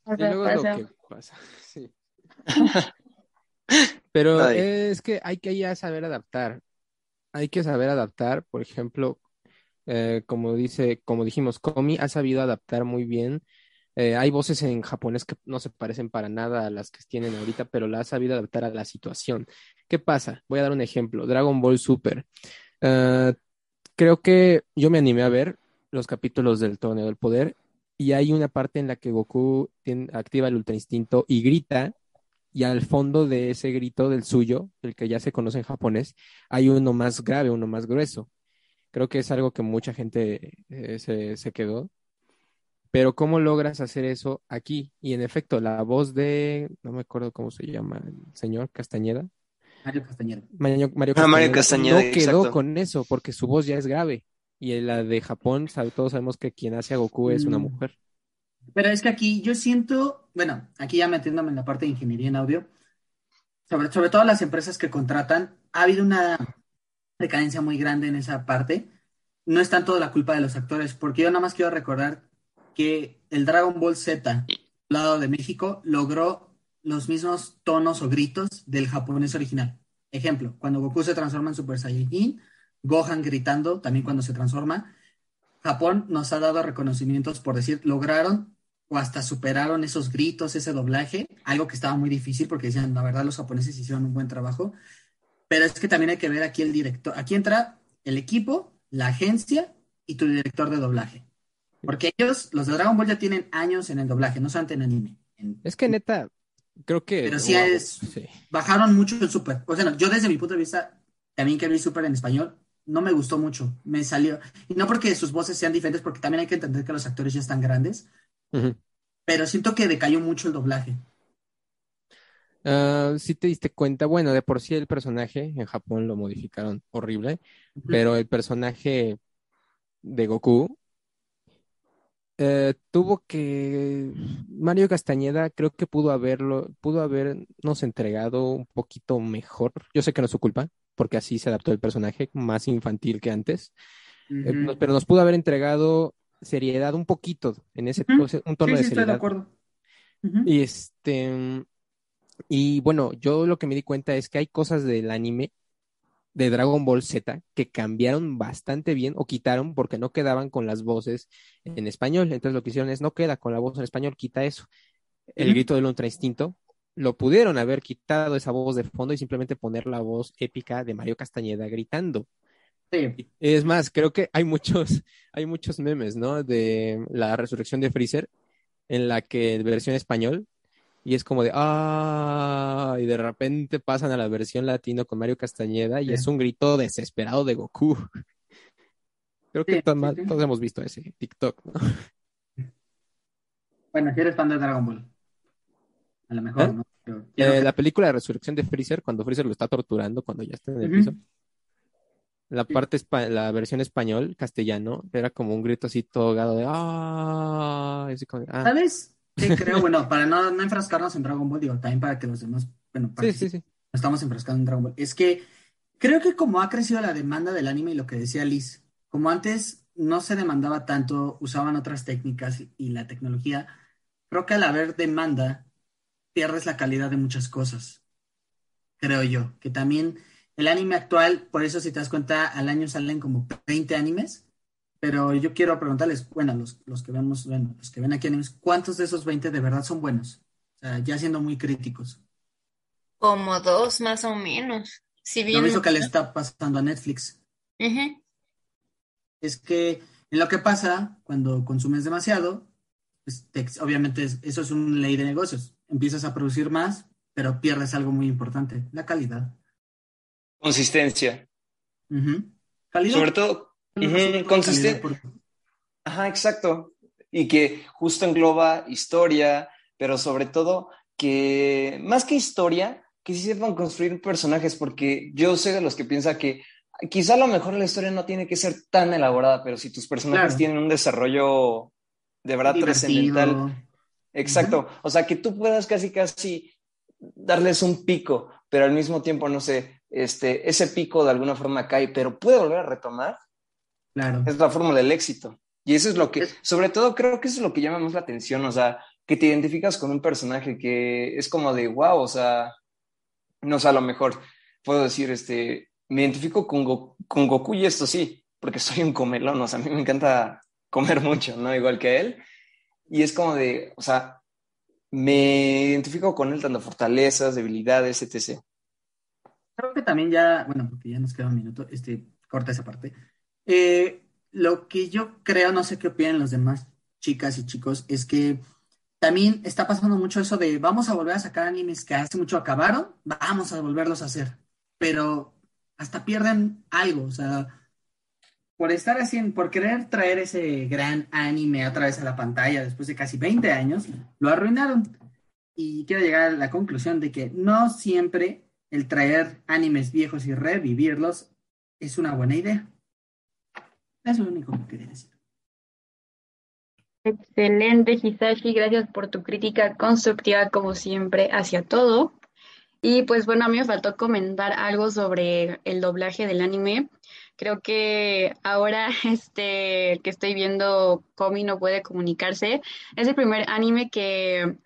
Y luego es lo Pasa. que pasa. Sí. Pero Ay. es que hay que ya saber adaptar. Hay que saber adaptar, por ejemplo, eh, como dice, como dijimos, Komi ha sabido adaptar muy bien. Eh, hay voces en japonés que no se parecen para nada a las que tienen ahorita, pero la ha sabido adaptar a la situación. ¿Qué pasa? Voy a dar un ejemplo. Dragon Ball Super. Eh, creo que yo me animé a ver los capítulos del Torneo del Poder y hay una parte en la que Goku tiene- activa el Ultra Instinto y grita y al fondo de ese grito del suyo, el que ya se conoce en japonés, hay uno más grave, uno más grueso. Creo que es algo que mucha gente eh, se, se quedó. Pero ¿cómo logras hacer eso aquí? Y en efecto, la voz de, no me acuerdo cómo se llama, el señor Castañeda, Mario Castañeda. Mario, Mario Ah, Mario Castañeda, no quedó exacto. con eso porque su voz ya es grave. Y en la de Japón, todos sabemos que quien hace a Goku es una Mm. mujer. Pero es que aquí yo siento, bueno, aquí ya metiéndome en la parte de ingeniería en audio, sobre, sobre todo las empresas que contratan, ha habido una decadencia muy grande en esa parte. No es tanto la culpa de los actores, porque yo nada más quiero recordar que el Dragon Ball Z, lado de México, logró los mismos tonos o gritos del japonés original. Ejemplo, cuando Goku se transforma en Super Saiyajin, Gohan gritando también cuando se transforma. Japón nos ha dado reconocimientos por decir, lograron o hasta superaron esos gritos, ese doblaje, algo que estaba muy difícil porque decían, la verdad, los japoneses hicieron un buen trabajo. Pero es que también hay que ver aquí el director. Aquí entra el equipo, la agencia y tu director de doblaje. Porque ellos, los de Dragon Ball, ya tienen años en el doblaje, no solamente en anime. En- Es que neta, creo que... Pero sí wow, es- sí. bajaron mucho el Super. O sea, no, yo desde mi punto de vista, también que vi Super en español, no me gustó mucho. Me salió. Y no porque sus voces sean diferentes, porque también hay que entender que los actores ya están grandes. Pero siento que decayó mucho el doblaje. Ah, sí te diste cuenta, bueno, de por sí el personaje en Japón lo modificaron horrible, pero el personaje de Goku eh, tuvo que Mario Castañeda creo que pudo haberlo, pudo habernos entregado un poquito mejor. Yo sé que no es su culpa, porque así se adaptó el personaje, más infantil que antes, eh, pero nos pudo haber entregado seriedad un poquito en ese Ujú. un tono Sí, de sí, estoy de seriedad. acuerdo. Y este, y bueno, yo lo que me di cuenta es que hay cosas del anime de Dragon Ball Z que cambiaron bastante bien o quitaron porque no quedaban con las voces en español. Entonces lo que hicieron es no queda con la voz en español, quita eso. El grito del Ultra Instinto lo pudieron haber quitado esa voz de fondo y simplemente poner la voz épica de Mario Castañeda gritando. Sí. Es más, creo que hay muchos, hay muchos memes, ¿no? De la resurrección de Freezer, en la que versión español, y es como de, ah, y de repente pasan a la versión latino con Mario Castañeda, y Sí. es un grito desesperado de Goku. Creo que Sí, todos hemos visto ese TikTok, ¿no? Bueno, si eres fan de Dragon Ball. A lo mejor, ¿Eh? ¿no? Pero Eh, que- la película de resurrección de Freezer, cuando Freezer lo está torturando, cuando ya está en el piso. La Sí. parte, la versión español, castellano, era como un grito así todo ahogado de, ah, así como ah. ¿Sabes? qué creo, bueno, para no, no enfrascarnos en Dragon Ball, digo, también para que los demás, bueno, Sí, sí, participen, sí. no estamos enfrascando en Dragon Ball. Es que creo que como ha crecido la demanda del anime y lo que decía Liz, como antes no se demandaba tanto, usaban otras técnicas y, y la tecnología, creo que al haber demanda pierdes la calidad de muchas cosas, creo yo, que también el anime actual, por eso si te das cuenta, al año salen como 20 animes, pero yo quiero preguntarles, bueno, los, los que vemos, bueno, los que ven aquí animes, ¿cuántos de esos 20 de verdad son buenos? O sea, ya siendo muy críticos. Como dos más o menos. Si Lo bien... mismo que le está pasando a Netflix. Es que en lo que pasa cuando consumes demasiado, pues, te- obviamente es- eso es una ley de negocios. Empiezas a producir más, pero pierdes algo muy importante, la calidad. Consistencia. Sobre todo, Una ujú, cosa de consisten- calidad por- Ajá, exacto. Y que justo engloba historia, pero sobre todo que más que historia, que sí sepan construir personajes, porque yo soy de los que piensa que quizá a lo mejor la historia no tiene que ser tan elaborada, pero si tus personajes Claro. tienen un desarrollo de verdad divertido. trascendental, exacto, o sea, que tú puedas casi casi darles un pico, pero al mismo tiempo, no sé, este, ese pico de alguna forma cae, pero puede volver a retomar, Claro. es la fórmula del éxito. Y eso es lo que, sobre todo creo que eso es lo que llama más la atención, o sea, que te identificas con un personaje que es como de, wow, o sea, no sé, a lo mejor puedo decir, este, me identifico con, Go- con Goku y esto sí, porque soy un comelón, o sea, a mí me encanta comer mucho, ¿no? Igual que él. Y es como de, o sea, me identifico con él tanto fortalezas, debilidades, etc. Creo que también ya, bueno, porque ya nos queda un minuto, este, corta esa parte. Eh, lo que yo creo, no sé qué opinan los demás chicas y chicos, es que también está pasando mucho eso de vamos a volver a sacar animes que hace mucho acabaron, vamos a volverlos a hacer, pero hasta pierden algo, o sea, por estar haciendo, por querer traer ese gran anime otra vez a la pantalla después de casi 20 años, lo arruinaron. Y quiero llegar a la conclusión de que no siempre el traer animes viejos y revivirlos es una buena idea. Es lo único que quería decir. Excelente, Hisashi. Gracias por tu crítica constructiva, como siempre, hacia todo. Y pues bueno, a mí me faltó comentar algo sobre el doblaje del anime. Creo que ahora este que estoy viendo Komi no puede comunicarse. Es el primer anime que,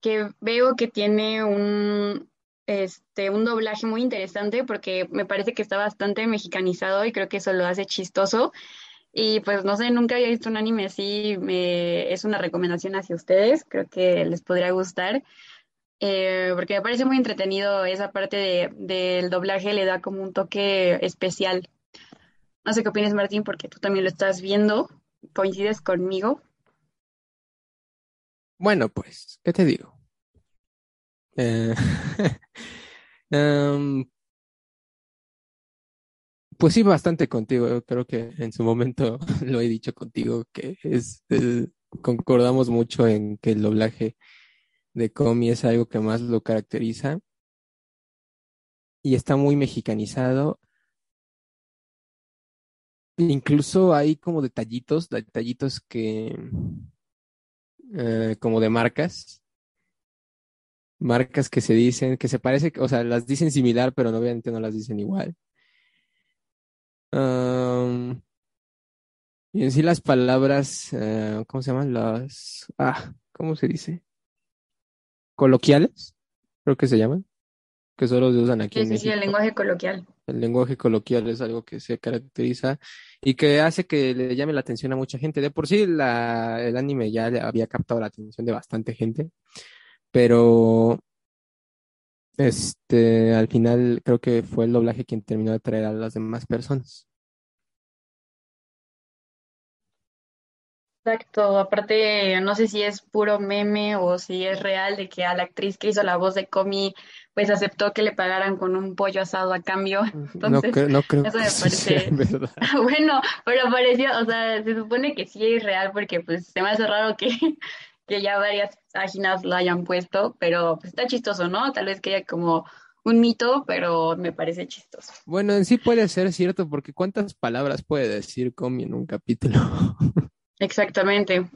que veo que tiene un, este, un doblaje muy interesante porque me parece que está bastante mexicanizado y creo que eso lo hace chistoso. Y pues no sé, nunca había visto un anime así, me, es una recomendación hacia ustedes, creo que les podría gustar, eh, porque me parece muy entretenido esa parte de- del doblaje, le da como un toque especial. No sé qué opinas, Martín, porque tú también lo estás viendo, coincides conmigo. Bueno, pues, ¿qué te digo? Eh, em, pues sí, bastante contigo. Creo que en su momento lo he dicho contigo, que es, eh, concordamos mucho en que el doblaje de Comi es algo que más lo caracteriza y está muy mexicanizado. Incluso hay como detallitos, detallitos que, eh, como de marcas, marcas que se dicen, que se parece, o sea, las dicen similar, pero no, obviamente no las dicen igual. Y en sí las palabras, eh, ¿cómo se llaman? Las, ah, ¿cómo se dice? Coloquiales, creo que se llaman, que solo se usan aquí Sí, en sí, sí, el lenguaje coloquial. El lenguaje coloquial es algo que se caracteriza y que hace que le llame la atención a mucha gente. De por sí, la, el anime ya había captado la atención de bastante gente, pero este, al final creo que fue el doblaje quien terminó de atraer a las demás personas. Exacto, aparte no sé si es puro meme o si es real de que a la actriz que hizo la voz de Comi pues aceptó que le pagaran con un pollo asado a cambio. No Entonces, creo, no creo eso que me parece- verdad. Bueno, pero pareció, o sea, se supone que sí es real porque pues se me hace raro que, que ya varias páginas lo hayan puesto, pero pues está chistoso, ¿no? Tal vez que haya como un mito, pero me parece chistoso. Bueno, en sí puede ser cierto, porque ¿cuántas palabras puede decir Comi en un capítulo? Exactamente.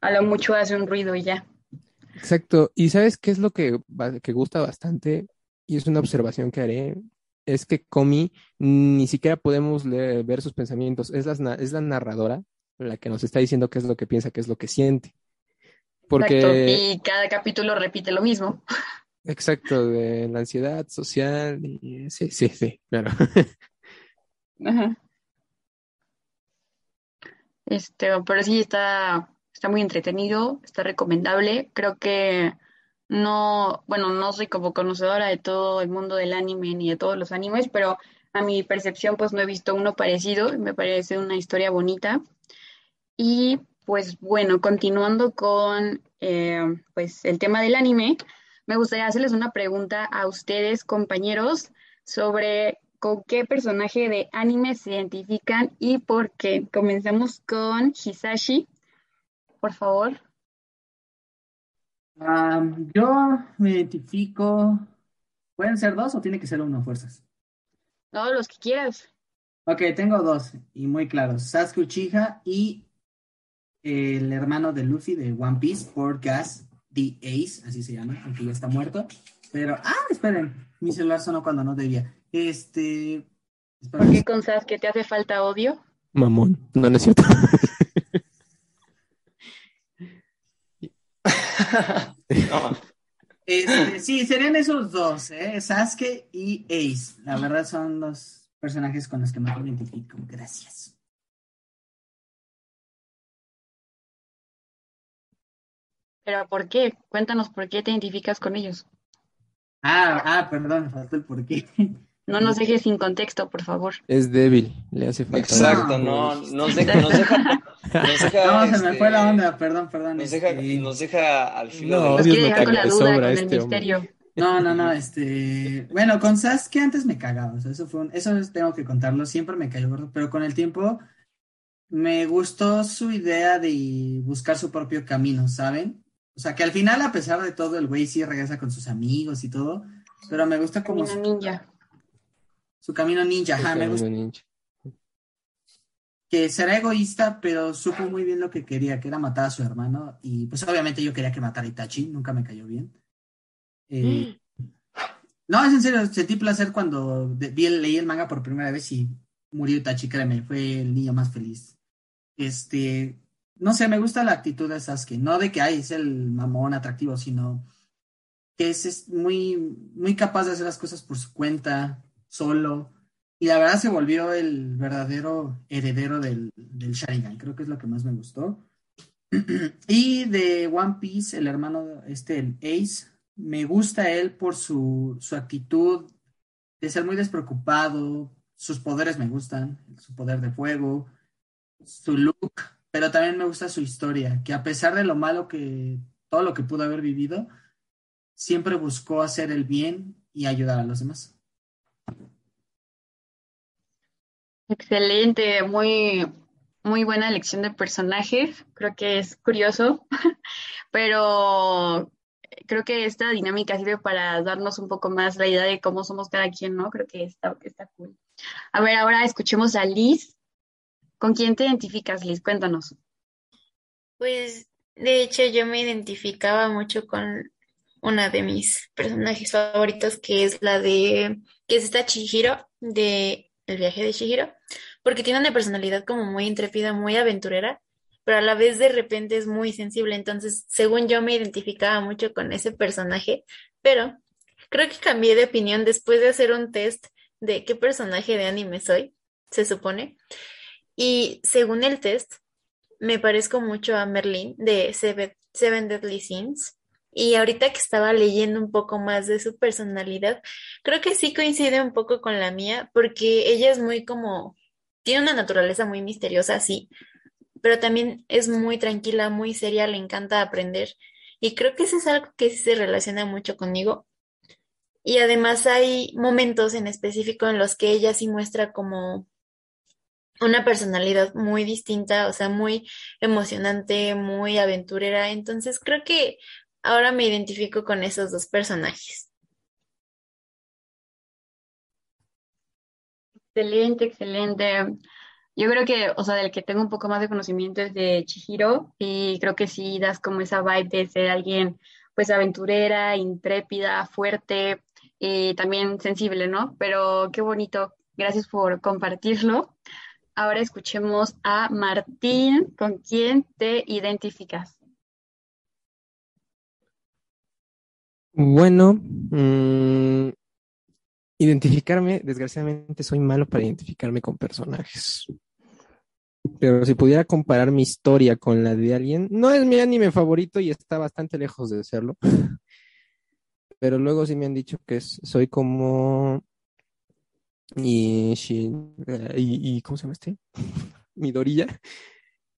A lo mucho hace un ruido y ya. Exacto. ¿Y sabes qué es lo que, que gusta bastante? Y es una observación que haré. es que Komi ni siquiera podemos ver sus pensamientos. Es la, es la narradora la que nos está diciendo qué es lo que piensa, qué es lo que siente. Porque... Y cada capítulo repite lo mismo. Exacto, de la ansiedad social. Y... Sí, sí, sí, claro. Este, pero sí está, está muy entretenido, está recomendable. Creo que no, bueno, no soy como conocedora de todo el mundo del anime ni de todos los animes, pero a mi percepción pues no he visto uno parecido, me parece una historia bonita. Y pues bueno, continuando con eh, pues el tema del anime, me gustaría hacerles una pregunta a ustedes, compañeros, sobre con qué personaje de anime se identifican y por qué. Comenzamos con Hisashi, por favor. yo me identifico. ¿Pueden ser dos o tiene que ser uno, fuerzas? No, los que quieras. Ok, tengo dos y muy claros. Sasuke Uchiha y el hermano de Luffy de One Piece, por Gas, The Ace, así se llama, aunque ya está muerto. Pero, ah, esperen, mi celular sonó cuando no debía. Este. ¿Por qué con que te hace falta odio? Mamón, no, no es cierto. Este, sí, serían esos dos, ¿eh? Sasuke y Ace. La verdad son los personajes con los que más me identifico. Gracias. ¿Pero por qué? Cuéntanos por qué te identificas con ellos. Ah, ah, perdón, me faltó el por qué. No nos dejes sin contexto, por favor. Es débil, le hace falta. Exacto, no, nos deja, nos deja, nos deja No, se me fue la este, onda, perdón, perdón. Nos deja, este... nos deja al final. No, nos quiere dejar con la duda, con el este misterio. No, no, no, este, bueno, con Sasuke antes me cagaba, o sea, eso fue un, eso tengo que contarlo, siempre me cayó gordo, pero con el tiempo me gustó su idea de buscar su propio camino, ¿saben? O sea, que al final, a pesar de todo, el güey sí regresa con sus amigos y todo. Pero me gusta como. Su camino ninja. Su camino ninja, ajá, me gusta. Que será egoísta, pero supo muy bien lo que quería, que era matar a su hermano. Y pues obviamente yo quería que matara a Itachi, nunca me cayó bien. Eh, no, es en serio, sentí placer cuando vi, leí el manga por primera vez y murió Itachi, créeme, fue el niño más feliz. Este, no sé, me gusta la actitud de Sasuke, no de que ay, es el mamón atractivo, sino que es, muy, muy capaz de hacer las cosas por su cuenta, solo, y la verdad se volvió el verdadero heredero del, del Sharingan, creo que es lo que más me gustó. y de One Piece, el hermano, este, el Ace, me gusta él por su, su actitud de ser muy despreocupado, sus poderes me gustan, su poder de fuego, su look, pero también me gusta su historia, que a pesar de lo malo que, todo lo que pudo haber vivido, siempre buscó hacer el bien y ayudar a los demás. Excelente, muy, muy buena elección de personajes. Creo que es curioso, pero creo que esta dinámica sirve para darnos un poco más la idea de cómo somos cada quien, ¿no? Creo que está, está cool. A ver, ahora escuchemos a Liz ¿Con quién te identificas, Liz? Cuéntanos. Pues, de hecho, yo me identificaba mucho con una de mis personajes favoritos, que es la de, que es esta Chihiro, de El viaje de Chihiro, porque tiene una personalidad como muy intrépida, muy aventurera, pero a la vez de repente es muy sensible, entonces, según yo me identificaba mucho con ese personaje, pero creo que cambié de opinión después de hacer un test de qué personaje de anime soy, se supone, y según el test, me parezco mucho a Merlin de Seven, Deadly Sins. Y ahorita que estaba leyendo un poco más de su personalidad, creo que sí coincide un poco con la mía, porque ella es muy como, tiene una naturaleza muy misteriosa, sí, pero también es muy tranquila, muy seria, le encanta aprender. Y creo que eso es algo que sí se relaciona mucho conmigo. Y además hay momentos en específico en los que ella sí muestra como una personalidad muy distinta, o sea, muy emocionante, muy aventurera. Entonces creo que ahora me identifico con esos dos personajes. Excelente, excelente. Yo creo que, o sea, del que tengo un poco más de conocimiento es de Chihiro y creo que sí das como esa vibe de ser alguien pues aventurera, intrépida, fuerte y también sensible, ¿no? Pero qué bonito, gracias por compartirlo. Ahora escuchemos a Martín, ¿con quién te identificas? Bueno, mm, identificarme, desgraciadamente soy malo para identificarme con personajes. Pero si pudiera comparar mi historia con la de alguien, no es mi anime favorito y está bastante lejos de serlo. Pero luego sí me han dicho que soy como y, y, ¿cómo se llama este? Midorilla.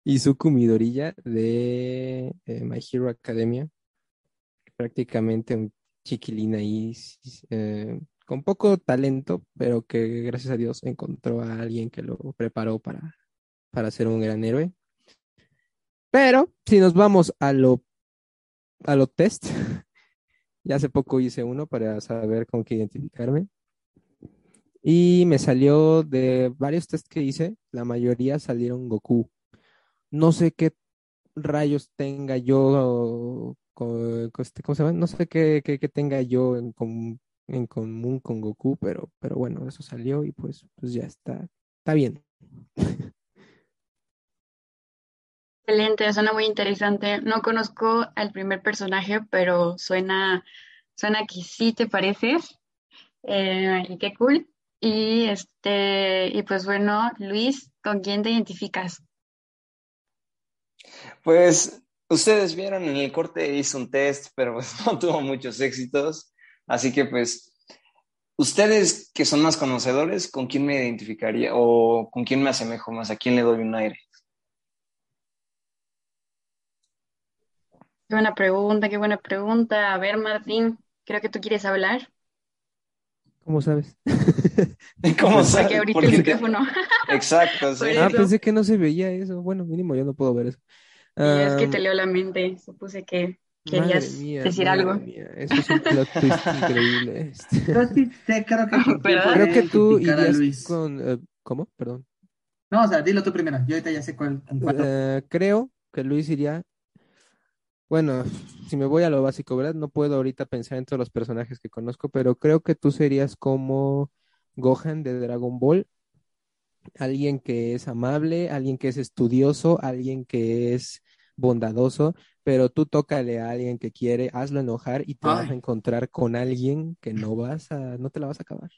Izuku Midorilla de eh, My Hero Academia. Prácticamente un chiquilín ahí eh, con poco talento, pero que gracias a Dios encontró a alguien que lo preparó para, para ser un gran héroe. Pero si nos vamos a lo a lo test, ya hace poco hice uno para saber con qué identificarme. Y me salió de varios test que hice, la mayoría salieron Goku. No sé qué rayos tenga yo, este. No sé qué, tenga yo en, común con Goku, pero, pero bueno, eso salió y pues, pues ya está, está bien. Excelente, suena muy interesante. No conozco al primer personaje, pero suena, suena que sí te pareces. Eh, qué cool. Y este, y pues bueno, Luis, ¿con quién te identificas? Pues ustedes vieron en el corte hice un test, pero pues no tuvo muchos éxitos. Así que pues, ustedes que son más conocedores, ¿con quién me identificaría o con quién me asemejo más? ¿A quién le doy un aire? Qué buena pregunta, qué buena pregunta. A ver, Martín, creo que tú quieres hablar. ¿Cómo sabes? ¿Cómo sabes? Porque abriste el micrófono. Exacto, sí. Ah, pensé que no se veía eso. Bueno, mínimo yo no puedo ver eso. es que te leo la mente. Supuse que querías decir algo. Eso es un plot twist increíble. Este. Yo sí sé, creo que, creo que tú irías con... Eh, ¿Cómo? Perdón. No, o sea, dilo tú primero. Yo ahorita ya sé cuál. Uh, creo que Luis iría bueno, si me voy a lo básico, ¿verdad? No puedo ahorita pensar en todos los personajes que conozco, pero creo que tú serías como Gohan de Dragon Ball, alguien que es amable, alguien que es estudioso, alguien que es bondadoso, pero tú tócale a alguien que quiere, hazlo enojar y te vas a encontrar con alguien que no vas a, no te la vas a acabar.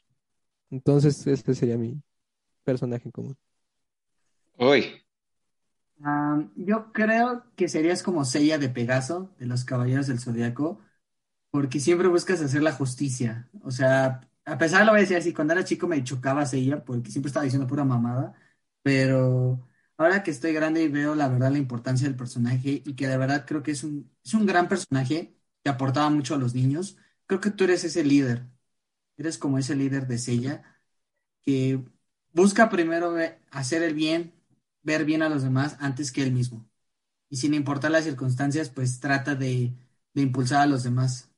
Entonces, este sería mi personaje en común. Uy, yo creo que serías como Seiya de Pegaso, de los Caballeros del Zodiaco, porque siempre buscas hacer la justicia. O sea, a pesar de lo voy a decir así, cuando era chico me chocaba Seiya porque siempre estaba diciendo pura mamada, pero ahora que estoy grande y veo la verdad la importancia del personaje y que de verdad creo que es un, es un gran personaje que aportaba mucho a los niños, creo que tú eres ese líder. Eres como ese líder de Seiya que busca primero hacer el bien ver bien a los demás antes que él mismo. Y sin importar las circunstancias, pues trata de, impulsar a los demás.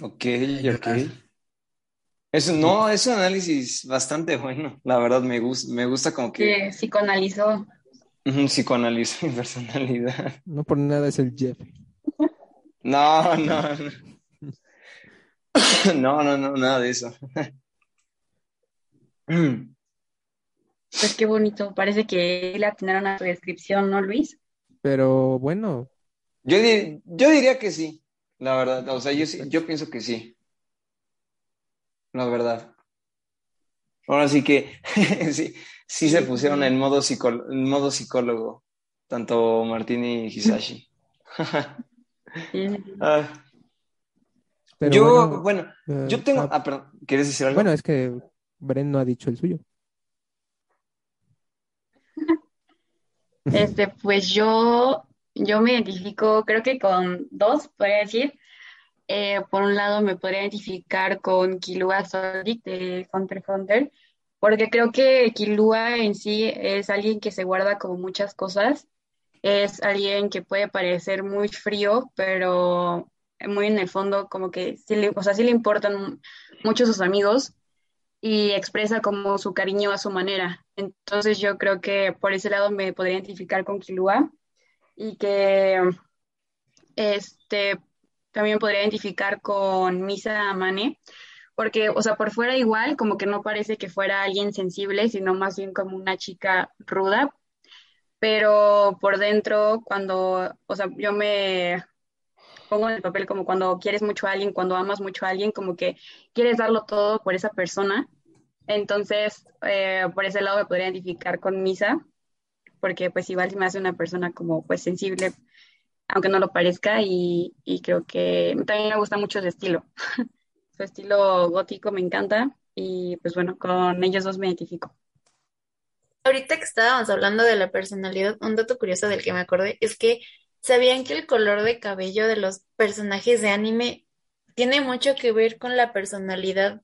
Ok, ok. Eso, no, es un análisis bastante bueno. La verdad me gusta, me gusta como que. Sí, psicoanalizó. psicoanalizó mi personalidad. No por nada es el Jeff. No, no, no. No, no, no, nada de eso. Pues qué bonito, parece que le atinaron a su descripción, ¿no, Luis? Pero bueno. Yo, yo diría que sí, la verdad. O sea, yo, yo pienso que sí. La verdad. Ahora sí que sí, sí se pusieron en modo, en modo psicólogo, tanto Martín y Hisashi. Ah. yo, bueno, yo eh, tengo. Ah, ah, perdón, ¿quieres decir algo? Bueno, es que Bren no ha dicho el suyo. Este, pues yo, yo me identifico, creo que con dos, podría decir. Eh, por un lado, me podría identificar con Kilua Soldic de Hunter Hunter, porque creo que Kilua en sí es alguien que se guarda como muchas cosas. Es alguien que puede parecer muy frío, pero muy en el fondo, como que sí le, o sea, sí le importan mucho sus amigos y expresa como su cariño a su manera. Entonces yo creo que por ese lado me podría identificar con Kilua y que este también podría identificar con Misa Amane, porque, o sea, por fuera igual, como que no parece que fuera alguien sensible, sino más bien como una chica ruda, pero por dentro, cuando, o sea, yo me pongo en el papel como cuando quieres mucho a alguien, cuando amas mucho a alguien, como que quieres darlo todo por esa persona. Entonces, eh, por ese lado me podría identificar con Misa, porque pues igual se me hace una persona como pues sensible, aunque no lo parezca, y, y creo que también me gusta mucho su estilo. su estilo gótico me encanta, y pues bueno, con ellos dos me identifico. Ahorita que estábamos hablando de la personalidad, un dato curioso del que me acordé es que ¿sabían que el color de cabello de los personajes de anime tiene mucho que ver con la personalidad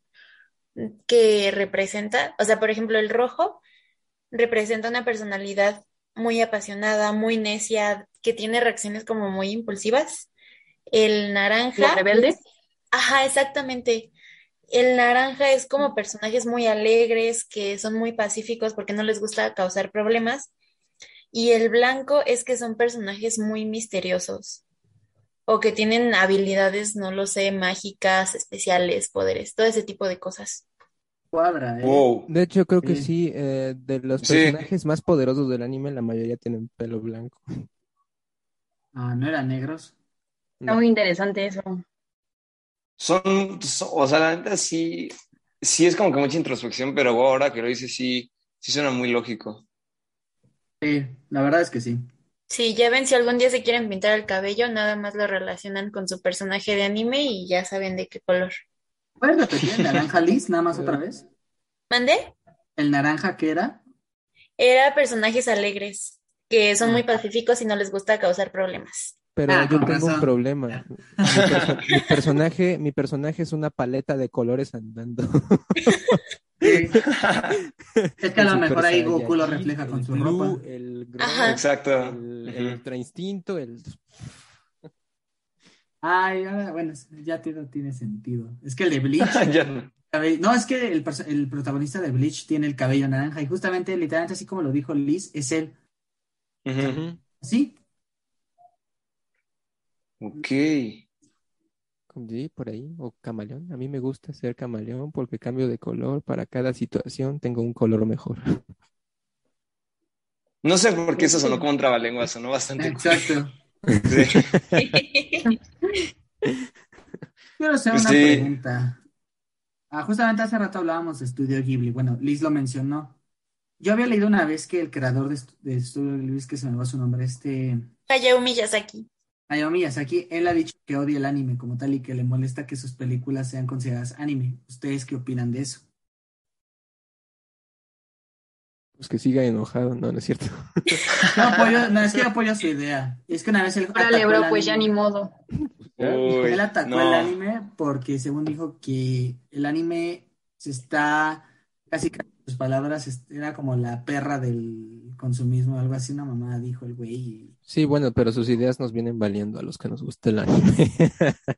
que representa? O sea, por ejemplo, el rojo representa una personalidad muy apasionada, muy necia, que tiene reacciones como muy impulsivas. El naranja. rebelde? Ajá, exactamente. El naranja es como personajes muy alegres, que son muy pacíficos porque no les gusta causar problemas. Y el blanco es que son personajes muy misteriosos o que tienen habilidades, no lo sé, mágicas, especiales, poderes, todo ese tipo de cosas. Cuadra, ¿eh? Wow. De hecho, creo que Sí. sí, eh, de los Sí. personajes más poderosos del anime, la mayoría tienen pelo blanco. Ah, ¿no eran negros? Está No. muy interesante eso. Son, son- o sea, la neta sí, sí es como que mucha introspección, pero ahora que lo dices, sí, sí suena muy lógico. Sí, la verdad es que sí. Sí, ya ven, si algún día se quieren pintar el cabello, nada más lo relacionan con su personaje de anime y ya saben de qué color. ¿Puedes repetir el naranja, Liz, nada más otra vez? ¿Mandé? ¿El naranja qué era? Era personajes alegres, que son muy Ah. pacíficos y no les gusta causar problemas. Pero Ah, yo tengo un problema. Mi, perso- mi personaje, mi personaje es una paleta de colores andando. Sí. Es que a lo mejor ahí Goku lo refleja con su Blue, ropa. el Exacto. el, el. Ultra Instinto, el... Ay, ahora, bueno, ya tiene, tiene sentido. Es que el de Bleach, Ya no. es que el, el protagonista de Bleach tiene el cabello naranja y justamente, literalmente, así como lo dijo Liz, es él. Ujú. Ujú. ¿Sí? Ok. Sí, por ahí, o camaleón. A mí me gusta ser camaleón porque cambio de color para cada situación, tengo un color mejor. No sé por qué eso sonó como un trabalengua, sonó bastante. Exacto. Sí. Quiero hacer Pues una sí. pregunta. Ah, justamente hace rato hablábamos de Estudio Ghibli. Bueno, Liz lo mencionó. Yo había leído una vez que el creador de, de Estudio Ghibli, que se me va su nombre, este Hayao Miyazaki. Hayao Miyazaki, él ha dicho que odia el anime como tal y que le molesta que sus películas sean consideradas anime. ¿Ustedes qué opinan de eso? Pues que siga enojado, no, no es cierto. Yo apoyo, no, es que yo apoyo su idea. Es que una vez él Órale, bro, el pues ya ni modo. Uy, Él atacó no. el anime porque según dijo que el anime se está, casi casi sus palabras, era como la perra del consumismo, algo así, una mamá dijo el güey. y- Sí, bueno, pero sus ideas nos vienen valiendo a los que nos gusta el anime.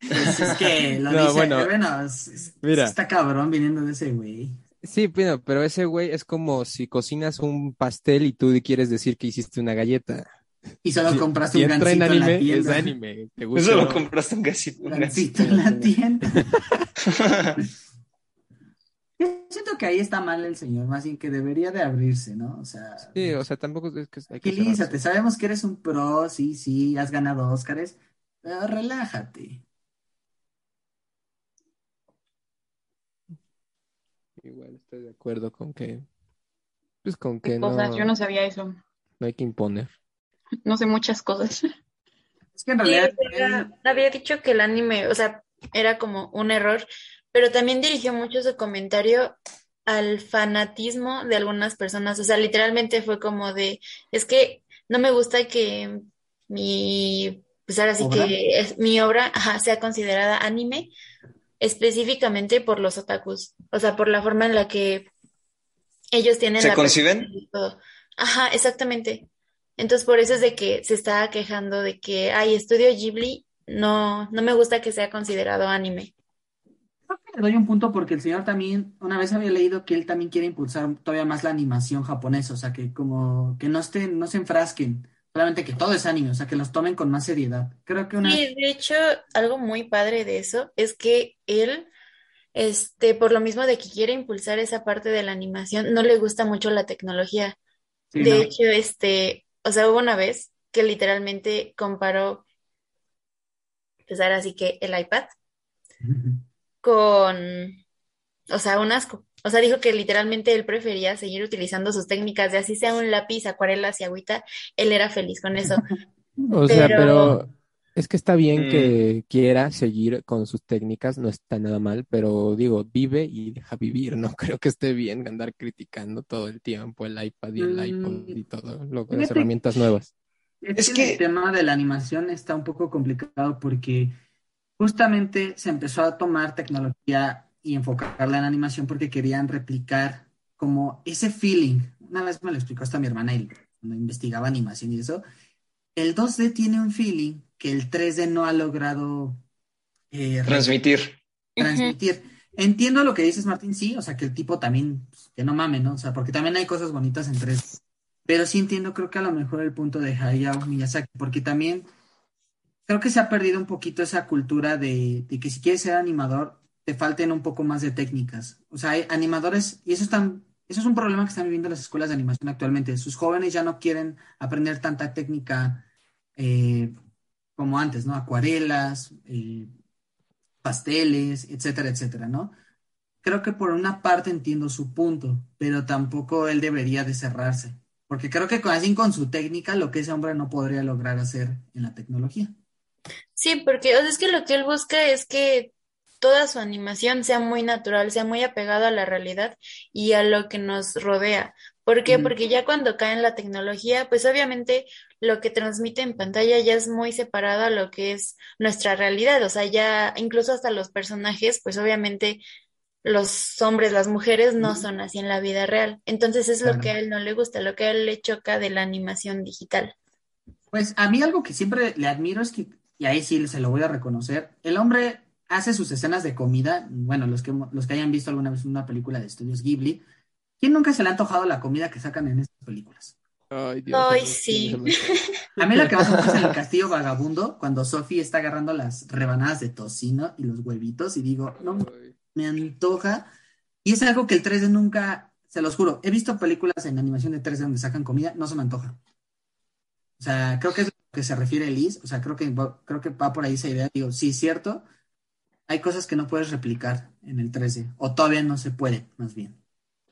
Pues es que lo No, dice, bueno, bueno, es- es- mira. está cabrón viniendo de ese güey. Sí, pero, pero ese güey es como si cocinas un pastel y tú quieres decir que hiciste una galleta. Y solo Si- compraste si un en gancito en la anime, es tienda. anime. ¿Te gusta Eso o lo no? compraste un gasito. Un gancito en la tienda. Siento que ahí está mal el señor, más bien que debería de abrirse, ¿no? O sea, Sí, o sea, tampoco es que hay que Tranquilízate, sabemos que eres un pro, sí, sí, has ganado Óscares, pero relájate. Igual estoy de acuerdo con que, pues con que cosas, no, yo no sabía eso. no hay que imponer. No sé muchas cosas. Es que en Sí, realidad, había dicho que el anime, o sea, era como un error, pero también dirigió mucho su comentario al fanatismo de algunas personas. O sea, literalmente fue como de, es que no me gusta que mi, pues ahora sí ¿Obra? que es, mi obra, ajá, sea considerada anime, específicamente por los otakus. O sea, por la forma en la que ellos tienen ¿Se la conciben? todo. Ajá, exactamente. Entonces, por eso es de que se estaba quejando de que, ay, Estudio Ghibli, no, no me gusta que sea considerado anime. Doy un punto porque el señor también, una vez había leído que él también quiere impulsar todavía más la animación japonesa, o sea, que como que no estén, no se enfrasquen solamente que todo es anime, o sea, que los tomen con más seriedad. Creo que una... Sí, de hecho, algo muy padre de eso es que él, este, por lo mismo de que quiere impulsar esa parte de la animación, no le gusta mucho la tecnología. Sí, De ¿no? hecho, este, o sea, hubo una vez que literalmente comparó, pues ahora sí que el iPad con, o sea, un asco. O sea, dijo que literalmente él prefería seguir utilizando sus técnicas de así sea un lápiz, acuarelas y agüita, él era feliz con eso. O sea, Pero- pero es que está bien Mm. que quiera seguir con sus técnicas, no está nada mal, pero digo, vive y deja vivir, no creo que esté bien andar criticando todo el tiempo el iPad y el Mm, iPod y todo, lo- las herramientas nuevas. Es, que- el tema de la animación está un poco complicado porque justamente se empezó a tomar tecnología y enfocarla en animación porque querían replicar como ese feeling. Una vez me lo explicó hasta mi hermana y cuando investigaba animación y eso. El 2D tiene un feeling que el 3D no ha logrado eh, Transmitir. transmitir. Entiendo lo que dices, Martín, sí, o sea, que el tipo también, pues, que no mame, ¿no? O sea, porque también hay cosas bonitas en 3D. Pero sí entiendo, creo que a lo mejor el punto de Hayao Miyazaki, porque también creo que se ha perdido un poquito esa cultura de, que si quieres ser animador, te falten un poco más de técnicas. O sea, hay animadores, y eso están, eso es un problema que están viviendo las escuelas de animación actualmente. Sus jóvenes ya no quieren aprender tanta técnica eh, como antes, ¿no? Acuarelas, eh, pasteles, etcétera, etcétera, ¿no? Creo que por una parte entiendo su punto, pero tampoco él debería de cerrarse, porque creo que con, así con su técnica lo que ese hombre no podría lograr hacer en la tecnología. Sí, porque o sea, es que lo que él busca es que toda su animación sea muy natural, sea muy apegado a la realidad y a lo que nos rodea. ¿Por qué? Porque ya cuando cae en la tecnología, pues obviamente lo que transmite en pantalla ya es muy separado a lo que es nuestra realidad. O sea, ya incluso hasta los personajes, pues obviamente los hombres, las mujeres no son así en la vida real. Entonces es lo que a él no le gusta, lo que a él le choca de la animación digital. Pues a mí algo que siempre le admiro es que, y ahí sí se lo voy a reconocer, el hombre hace sus escenas de comida, bueno, los que, los que hayan visto alguna vez una película de estudios Ghibli, ¿quién nunca se le ha antojado la comida que sacan en estas películas? Ay, Dios, Ay, a mí sí. A mí la que más me gusta es el castillo vagabundo, cuando Sophie está agarrando las rebanadas de tocino y los huevitos, y digo, no me antoja. Y es algo que el 3D nunca, se los juro, he visto películas en animación de 3D donde sacan comida, no se me antoja. O sea, creo que es lo que se refiere Liz, o sea, creo que, va- creo que va por ahí esa idea. Digo, sí, es cierto, hay cosas que no puedes replicar en el 3D, o todavía no se puede, más bien.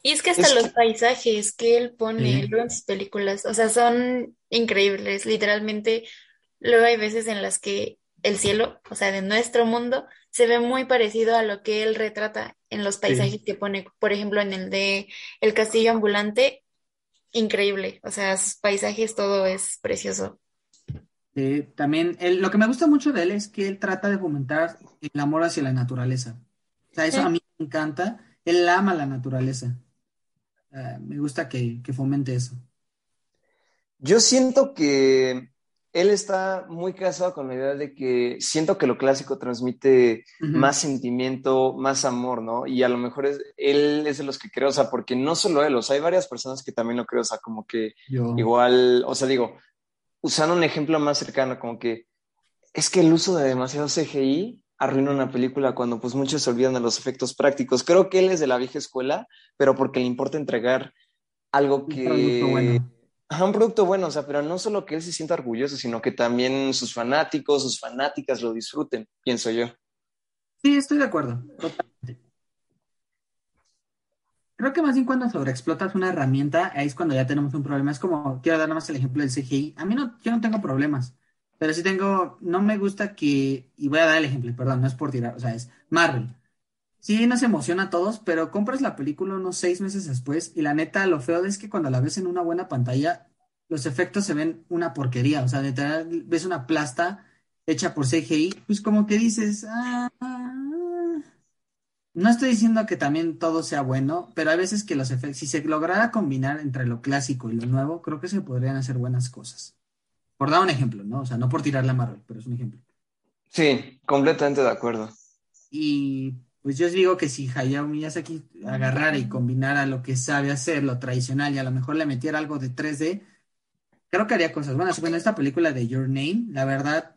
Y es que hasta Es los que- paisajes que él pone Sí. luego en sus películas, o sea, son increíbles. Literalmente, luego hay veces en las que el cielo, o sea, de nuestro mundo, se ve muy parecido a lo que él retrata en los paisajes que pone, por ejemplo, en el de El Castillo Ambulante, increíble. O sea, sus paisajes, todo es precioso. Eh, también, él- lo que me gusta mucho de él es que él trata de fomentar el amor hacia la naturaleza. O sea, eso Sí. a mí me encanta. Él ama la naturaleza. Me gusta que, que fomente eso. Yo siento que él está muy casado con la idea de que siento que lo clásico transmite más sentimiento, más amor, ¿no? Y a lo mejor es, él es de los que creo, o sea, porque no solo él, o sea, hay varias personas que también lo creo, o sea, como que Yo. igual, o sea, digo, usando un ejemplo más cercano, como que es que el uso de demasiado CGI arruina una película cuando pues muchos se olvidan de los efectos prácticos. Creo que él es de la vieja escuela, pero porque le importa entregar algo Un que... producto bueno. Ajá, un producto bueno, o sea, pero no solo que él se sienta orgulloso, sino que también sus fanáticos, sus fanáticas lo disfruten, pienso yo. Sí, estoy de acuerdo. Totalmente. Creo que más bien cuando sobreexplotas una herramienta, ahí es cuando ya tenemos un problema. Es como, quiero dar más el ejemplo del CGI. A mí no, yo no tengo problemas, pero sí tengo, no me gusta que, y voy a dar el ejemplo, perdón, no es por tirar, o sea, es Marvel. Sí, nos emociona a todos, pero compras la película unos seis meses después y la neta, lo feo es que cuando la ves en una buena pantalla, los efectos se ven una porquería, o sea, literal, ves una plasta hecha por CGI, pues como que dices, ah, no estoy diciendo que también todo sea bueno, pero hay veces que los efectos, si se lograra combinar entre lo clásico y lo nuevo, creo que se podrían hacer buenas cosas. Por dar un ejemplo, ¿no? O sea, no por tirarle a Marvel, pero es un ejemplo. Sí, completamente de acuerdo. Y pues yo os digo que si Hayao Miyazaki agarrara y combinara lo que sabe hacer, lo tradicional, y a lo mejor le metiera algo de 3D, creo que haría cosas buenas. Bueno, esta película de Your Name, la verdad,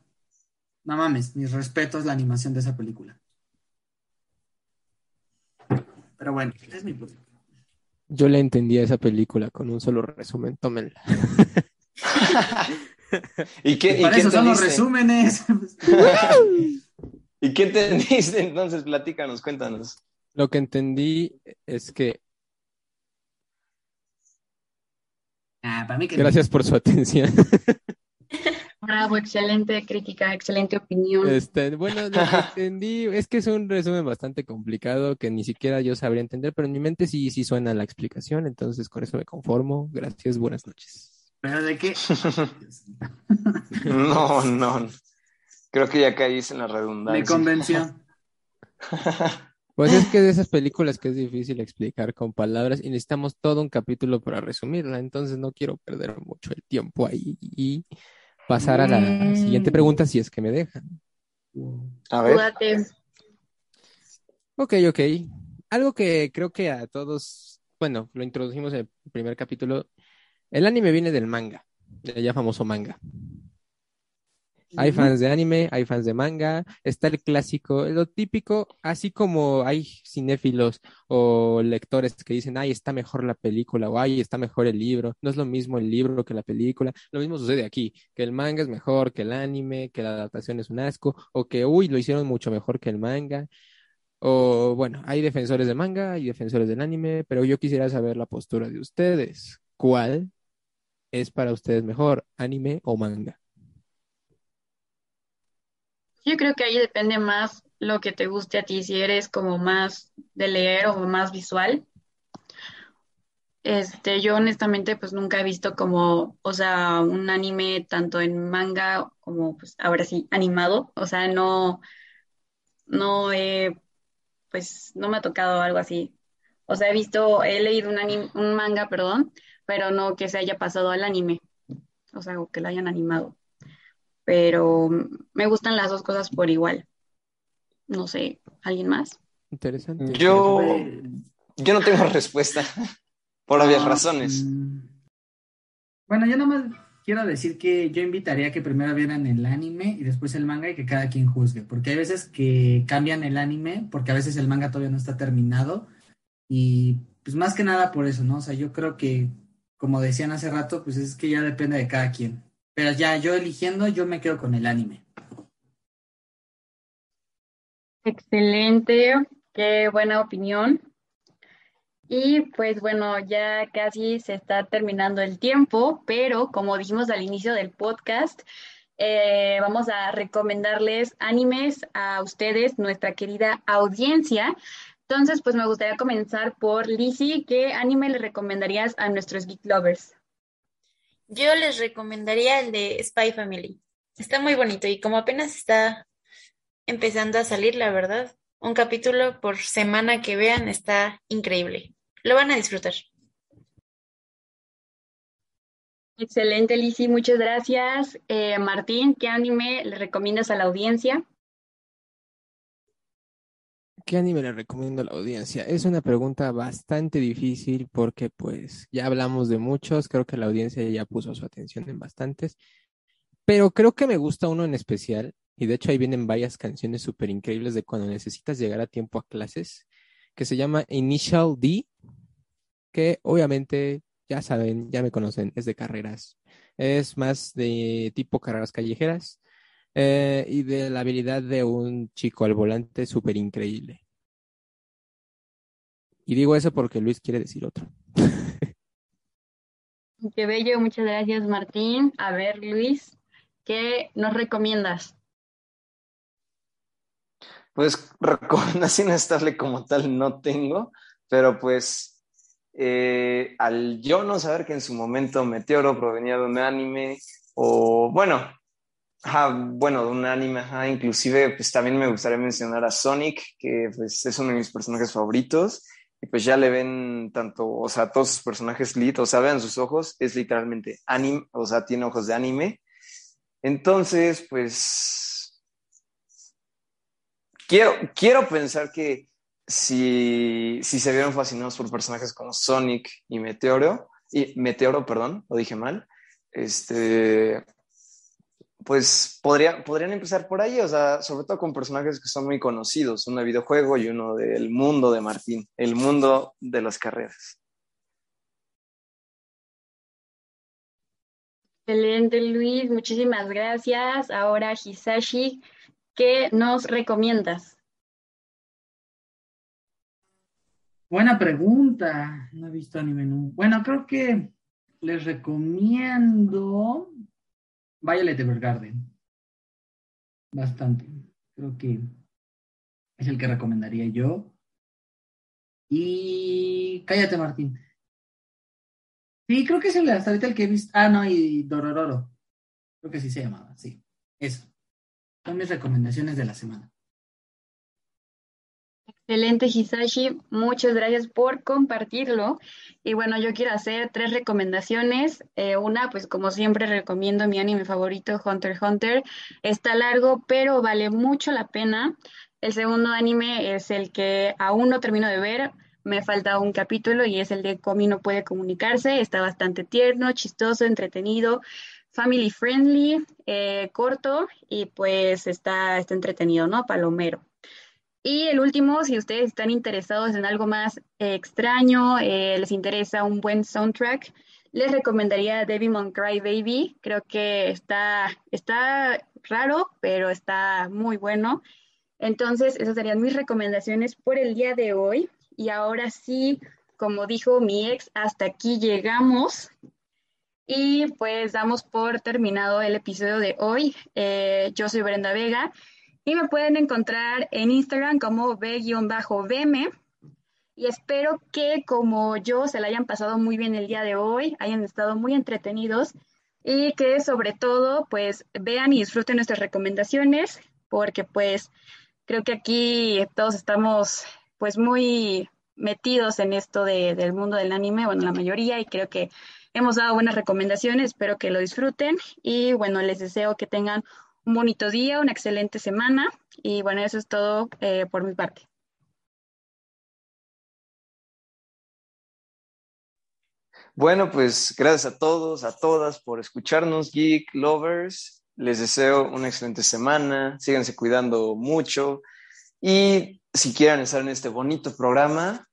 no mames, mis respetos la animación de esa película. Pero bueno, es mi punto. Yo le entendí a esa película con un solo resumen, tómenla. ¿Y qué, y Para eso son los resúmenes. ¿Y qué entendiste? Entonces, platícanos, cuéntanos. Lo que entendí es que, Ah, para mí que no. gracias por su atención. Bravo, excelente crítica, excelente opinión. Este, bueno, lo que entendí es que es un resumen bastante complicado que ni siquiera yo sabría entender, pero en mi mente sí, sí suena la explicación, entonces con eso me conformo. Gracias, buenas noches. ¿Pero de qué? No, no. Creo que ya caíste en la Me redundancia. convenció. Pues es que de esas películas que es difícil explicar con palabras y necesitamos todo un capítulo para resumirla, entonces no quiero perder mucho el tiempo ahí y pasar a la Mm. siguiente pregunta si es que me dejan. A ver. Ok, ok. Algo que creo que a todos, bueno, lo introdujimos en el primer capítulo. El anime viene del manga, del ya famoso manga. Hay fans de anime, hay fans de manga, está el clásico, lo típico, así como hay cinéfilos o lectores que dicen, ay, está mejor la película o ay, está mejor el libro. No es lo mismo el libro que la película. Lo mismo sucede aquí, que el manga es mejor que el anime, que la adaptación es un asco, o que, uy, lo hicieron mucho mejor que el manga. O bueno, hay defensores del manga y defensores del anime, pero yo quisiera saber la postura de ustedes. ¿Cuál es para ustedes mejor, anime o manga? Yo creo que ahí depende más lo que te guste a ti, si eres como más de leer o más visual. Este, yo honestamente pues nunca he visto como, o sea, un anime tanto en manga como pues ahora sí animado, o sea, no, no he, pues no me ha tocado algo así. O sea, he visto, he leído un anim- un manga, perdón, pero no que se haya pasado al anime, o sea, o que lo hayan animado. Pero me gustan las dos cosas por igual. No sé, ¿alguien más? Interesante. Yo, yo no tengo respuesta. Por obvias ah, razones. mm. Bueno, yo nomás quiero decir que yo invitaría a que primero vieran el anime y después el manga y que cada quien juzgue, porque hay veces que cambian el anime, porque a veces el manga todavía no está terminado y pues más que nada por eso, ¿no? O sea, yo creo que, como decían hace rato, pues es que ya depende de cada quien. Pero ya yo eligiendo, yo me quedo con el anime. Excelente, qué buena opinión. Y pues bueno, ya casi se está terminando el tiempo, pero como dijimos al inicio del podcast, eh, vamos a recomendarles animes a ustedes, nuestra querida audiencia. Entonces, pues me gustaría comenzar por Lizzie. ¿Qué anime le recomendarías a nuestros geek lovers? Yo les recomendaría el de Spy Family. Está muy bonito y como apenas está empezando a salir, la verdad, un capítulo por semana que vean está increíble. Lo van a disfrutar. Excelente, Lizzie, muchas gracias. Eh, Martín, ¿qué anime le recomiendas a la audiencia? ¿Qué anime le recomiendo a la audiencia? Es una pregunta bastante difícil porque pues ya hablamos de muchos, creo que la audiencia ya puso su atención en bastantes, pero creo que me gusta uno en especial y de hecho ahí vienen varias canciones súper increíbles de cuando necesitas llegar a tiempo a clases, que se llama Initial D, que obviamente ya saben, ya me conocen, es de carreras, es más de tipo carreras callejeras. Eh, y de la habilidad de un chico al volante súper increíble. Y digo eso porque Luis quiere decir otro. Qué bello, muchas gracias, Martín. A ver, Luis, ¿qué nos recomiendas? Pues recomendación estable como tal no tengo, pero pues eh, al yo no saber que en su momento Meteoro provenía de un anime, o bueno, bueno, de un anime, ajá, inclusive pues también me gustaría mencionar a Sonic, que pues es uno de mis personajes favoritos, y pues ya le ven tanto, o sea, todos sus personajes lead, o sea, vean sus ojos, es literalmente anime, o sea, tiene ojos de anime. Entonces, pues quiero, quiero pensar que si, si se vieron fascinados por personajes como Sonic y Meteoro, y Meteoro, perdón, lo dije mal, este, pues podría, podrían empezar por ahí, o sea, sobre todo con personajes que son muy conocidos, uno de videojuego y uno del mundo de Martín, el mundo de las carreras. Excelente, Luis, muchísimas gracias. Ahora, Hisashi, ¿qué nos recomiendas? Buena pregunta. No he visto anime menú. Bueno, creo que les recomiendo Violet Evergarden. Bastante. Creo que es el que recomendaría yo. Y cállate, Martín. Sí, creo que es el hasta ahorita el que he visto. Ah, no, y Dorororo. Creo que sí se llamaba, sí. Eso. Son mis recomendaciones de la semana. Excelente, Hisashi. Muchas gracias por compartirlo. Y bueno, yo quiero hacer tres recomendaciones. Eh, una, pues como siempre, recomiendo mi anime favorito, Hunter Hunter. Está largo, pero vale mucho la pena. El segundo anime es el que aún no termino de ver. Me falta un capítulo y es el de Komi no puede comunicarse. Está bastante tierno, chistoso, entretenido, family friendly, eh, corto y pues está, está entretenido, ¿no? Palomero. Y el último, si ustedes están interesados en algo más eh, extraño, eh, les interesa un buen soundtrack, les recomendaría Devimon Cry Baby. Creo que está, está raro, pero está muy bueno. Entonces, esas serían mis recomendaciones por el día de hoy. Y ahora sí, como dijo mi ex, hasta aquí llegamos. Y pues damos por terminado el episodio de hoy. Eh, yo soy Brenda Vega y me pueden encontrar en Instagram como b-bm. Y espero que como yo se la hayan pasado muy bien el día de hoy, hayan estado muy entretenidos y que sobre todo pues vean y disfruten nuestras recomendaciones porque pues creo que aquí todos estamos pues muy metidos en esto del mundo del anime, bueno, la mayoría, y creo que hemos dado buenas recomendaciones, espero que lo disfruten y bueno, les deseo que tengan un bonito día, una excelente semana y bueno, eso es todo eh, por mi parte. Bueno, pues gracias a todos, a todas por escucharnos, Geek Lovers. Les deseo una excelente semana, síganse cuidando mucho y si quieren estar en este bonito programa,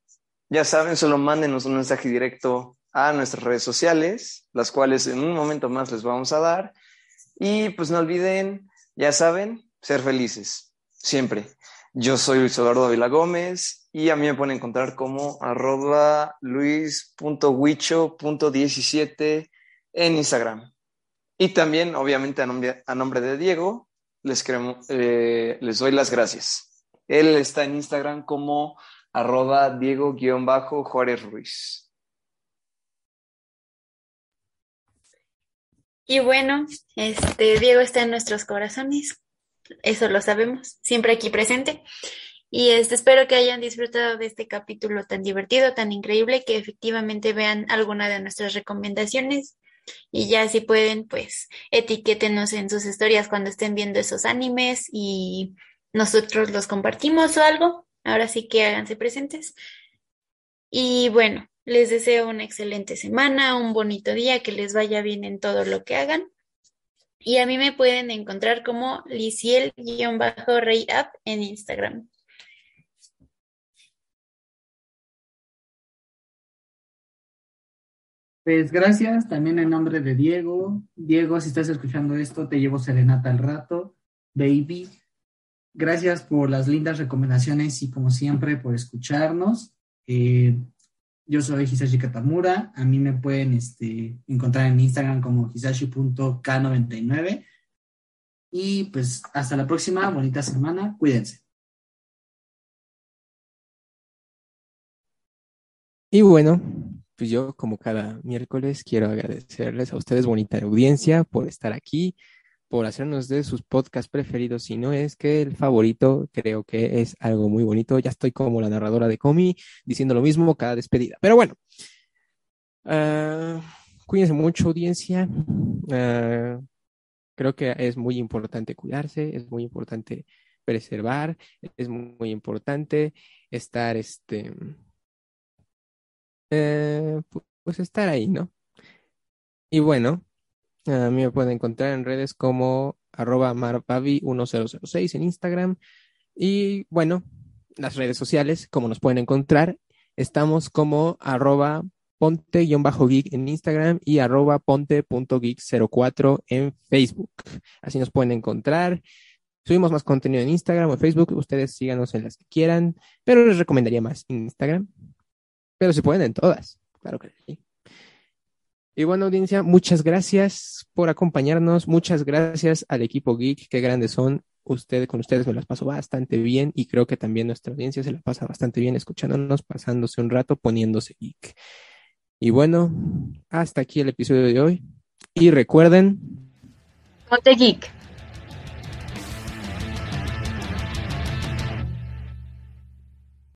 ya saben, solo mándenos un mensaje directo a nuestras redes sociales, las cuales en un momento más les vamos a dar y pues no olviden, ya saben, ser felices, siempre. Yo soy Luis Eduardo Gómez y a mí me pueden encontrar como arroba luis.huicho.17 en Instagram. Y también, obviamente, a nombre, a nombre de Diego, les, eh, les doy las gracias. Él está en Instagram como arroba Diego-Juárez Ruiz. Y bueno, este Diego está en nuestros corazones, eso lo sabemos, siempre aquí presente. Y este, espero que hayan disfrutado de este capítulo tan divertido, tan increíble, que efectivamente vean alguna de nuestras recomendaciones. Y ya si pueden, pues etiquétenos en sus historias cuando estén viendo esos animes y nosotros los compartimos o algo. Ahora sí que háganse presentes. Y bueno, les deseo una excelente semana, un bonito día, que les vaya bien en todo lo que hagan. Y a mí me pueden encontrar como liciel-rey en Instagram. Pues gracias también en nombre de Diego. Diego, si estás escuchando esto, te llevo serenata al rato, baby. Gracias por las lindas recomendaciones y como siempre por escucharnos. Eh, yo soy Hisashi Katamura. A mí me pueden este, encontrar en Instagram como hisashi.k99. Y pues hasta la próxima. Bonita semana. Cuídense. Y bueno, pues yo como cada miércoles quiero agradecerles a ustedes, bonita audiencia, por estar aquí por hacernos de sus podcasts preferidos, si no es que el favorito, creo que es algo muy bonito. Ya estoy como la narradora de Comi diciendo lo mismo cada despedida. Pero bueno, uh, cuídense mucho, audiencia. Ah, creo que es muy importante cuidarse, es muy importante preservar, es muy importante estar, este, eh, pues estar ahí, ¿no? Y bueno, A mí me pueden encontrar en redes como arroba marpavi1006 en Instagram. Y bueno, las redes sociales, como nos pueden encontrar, estamos como arroba ponte-geek en Instagram y arroba ponte.geek04 en Facebook. Así nos pueden encontrar. Subimos más contenido en Instagram o en Facebook. Ustedes síganos en las que quieran, pero les recomendaría más Instagram. Pero se pueden en todas, claro que sí. Y bueno, audiencia, muchas gracias por acompañarnos. Muchas gracias al equipo Geek, qué grandes son. Ustedes, con ustedes me las paso bastante bien y creo que también nuestra audiencia se la pasa bastante bien escuchándonos, pasándose un rato, poniéndose geek. Y bueno, hasta aquí el episodio de hoy. Y recuerden. Ponte geek.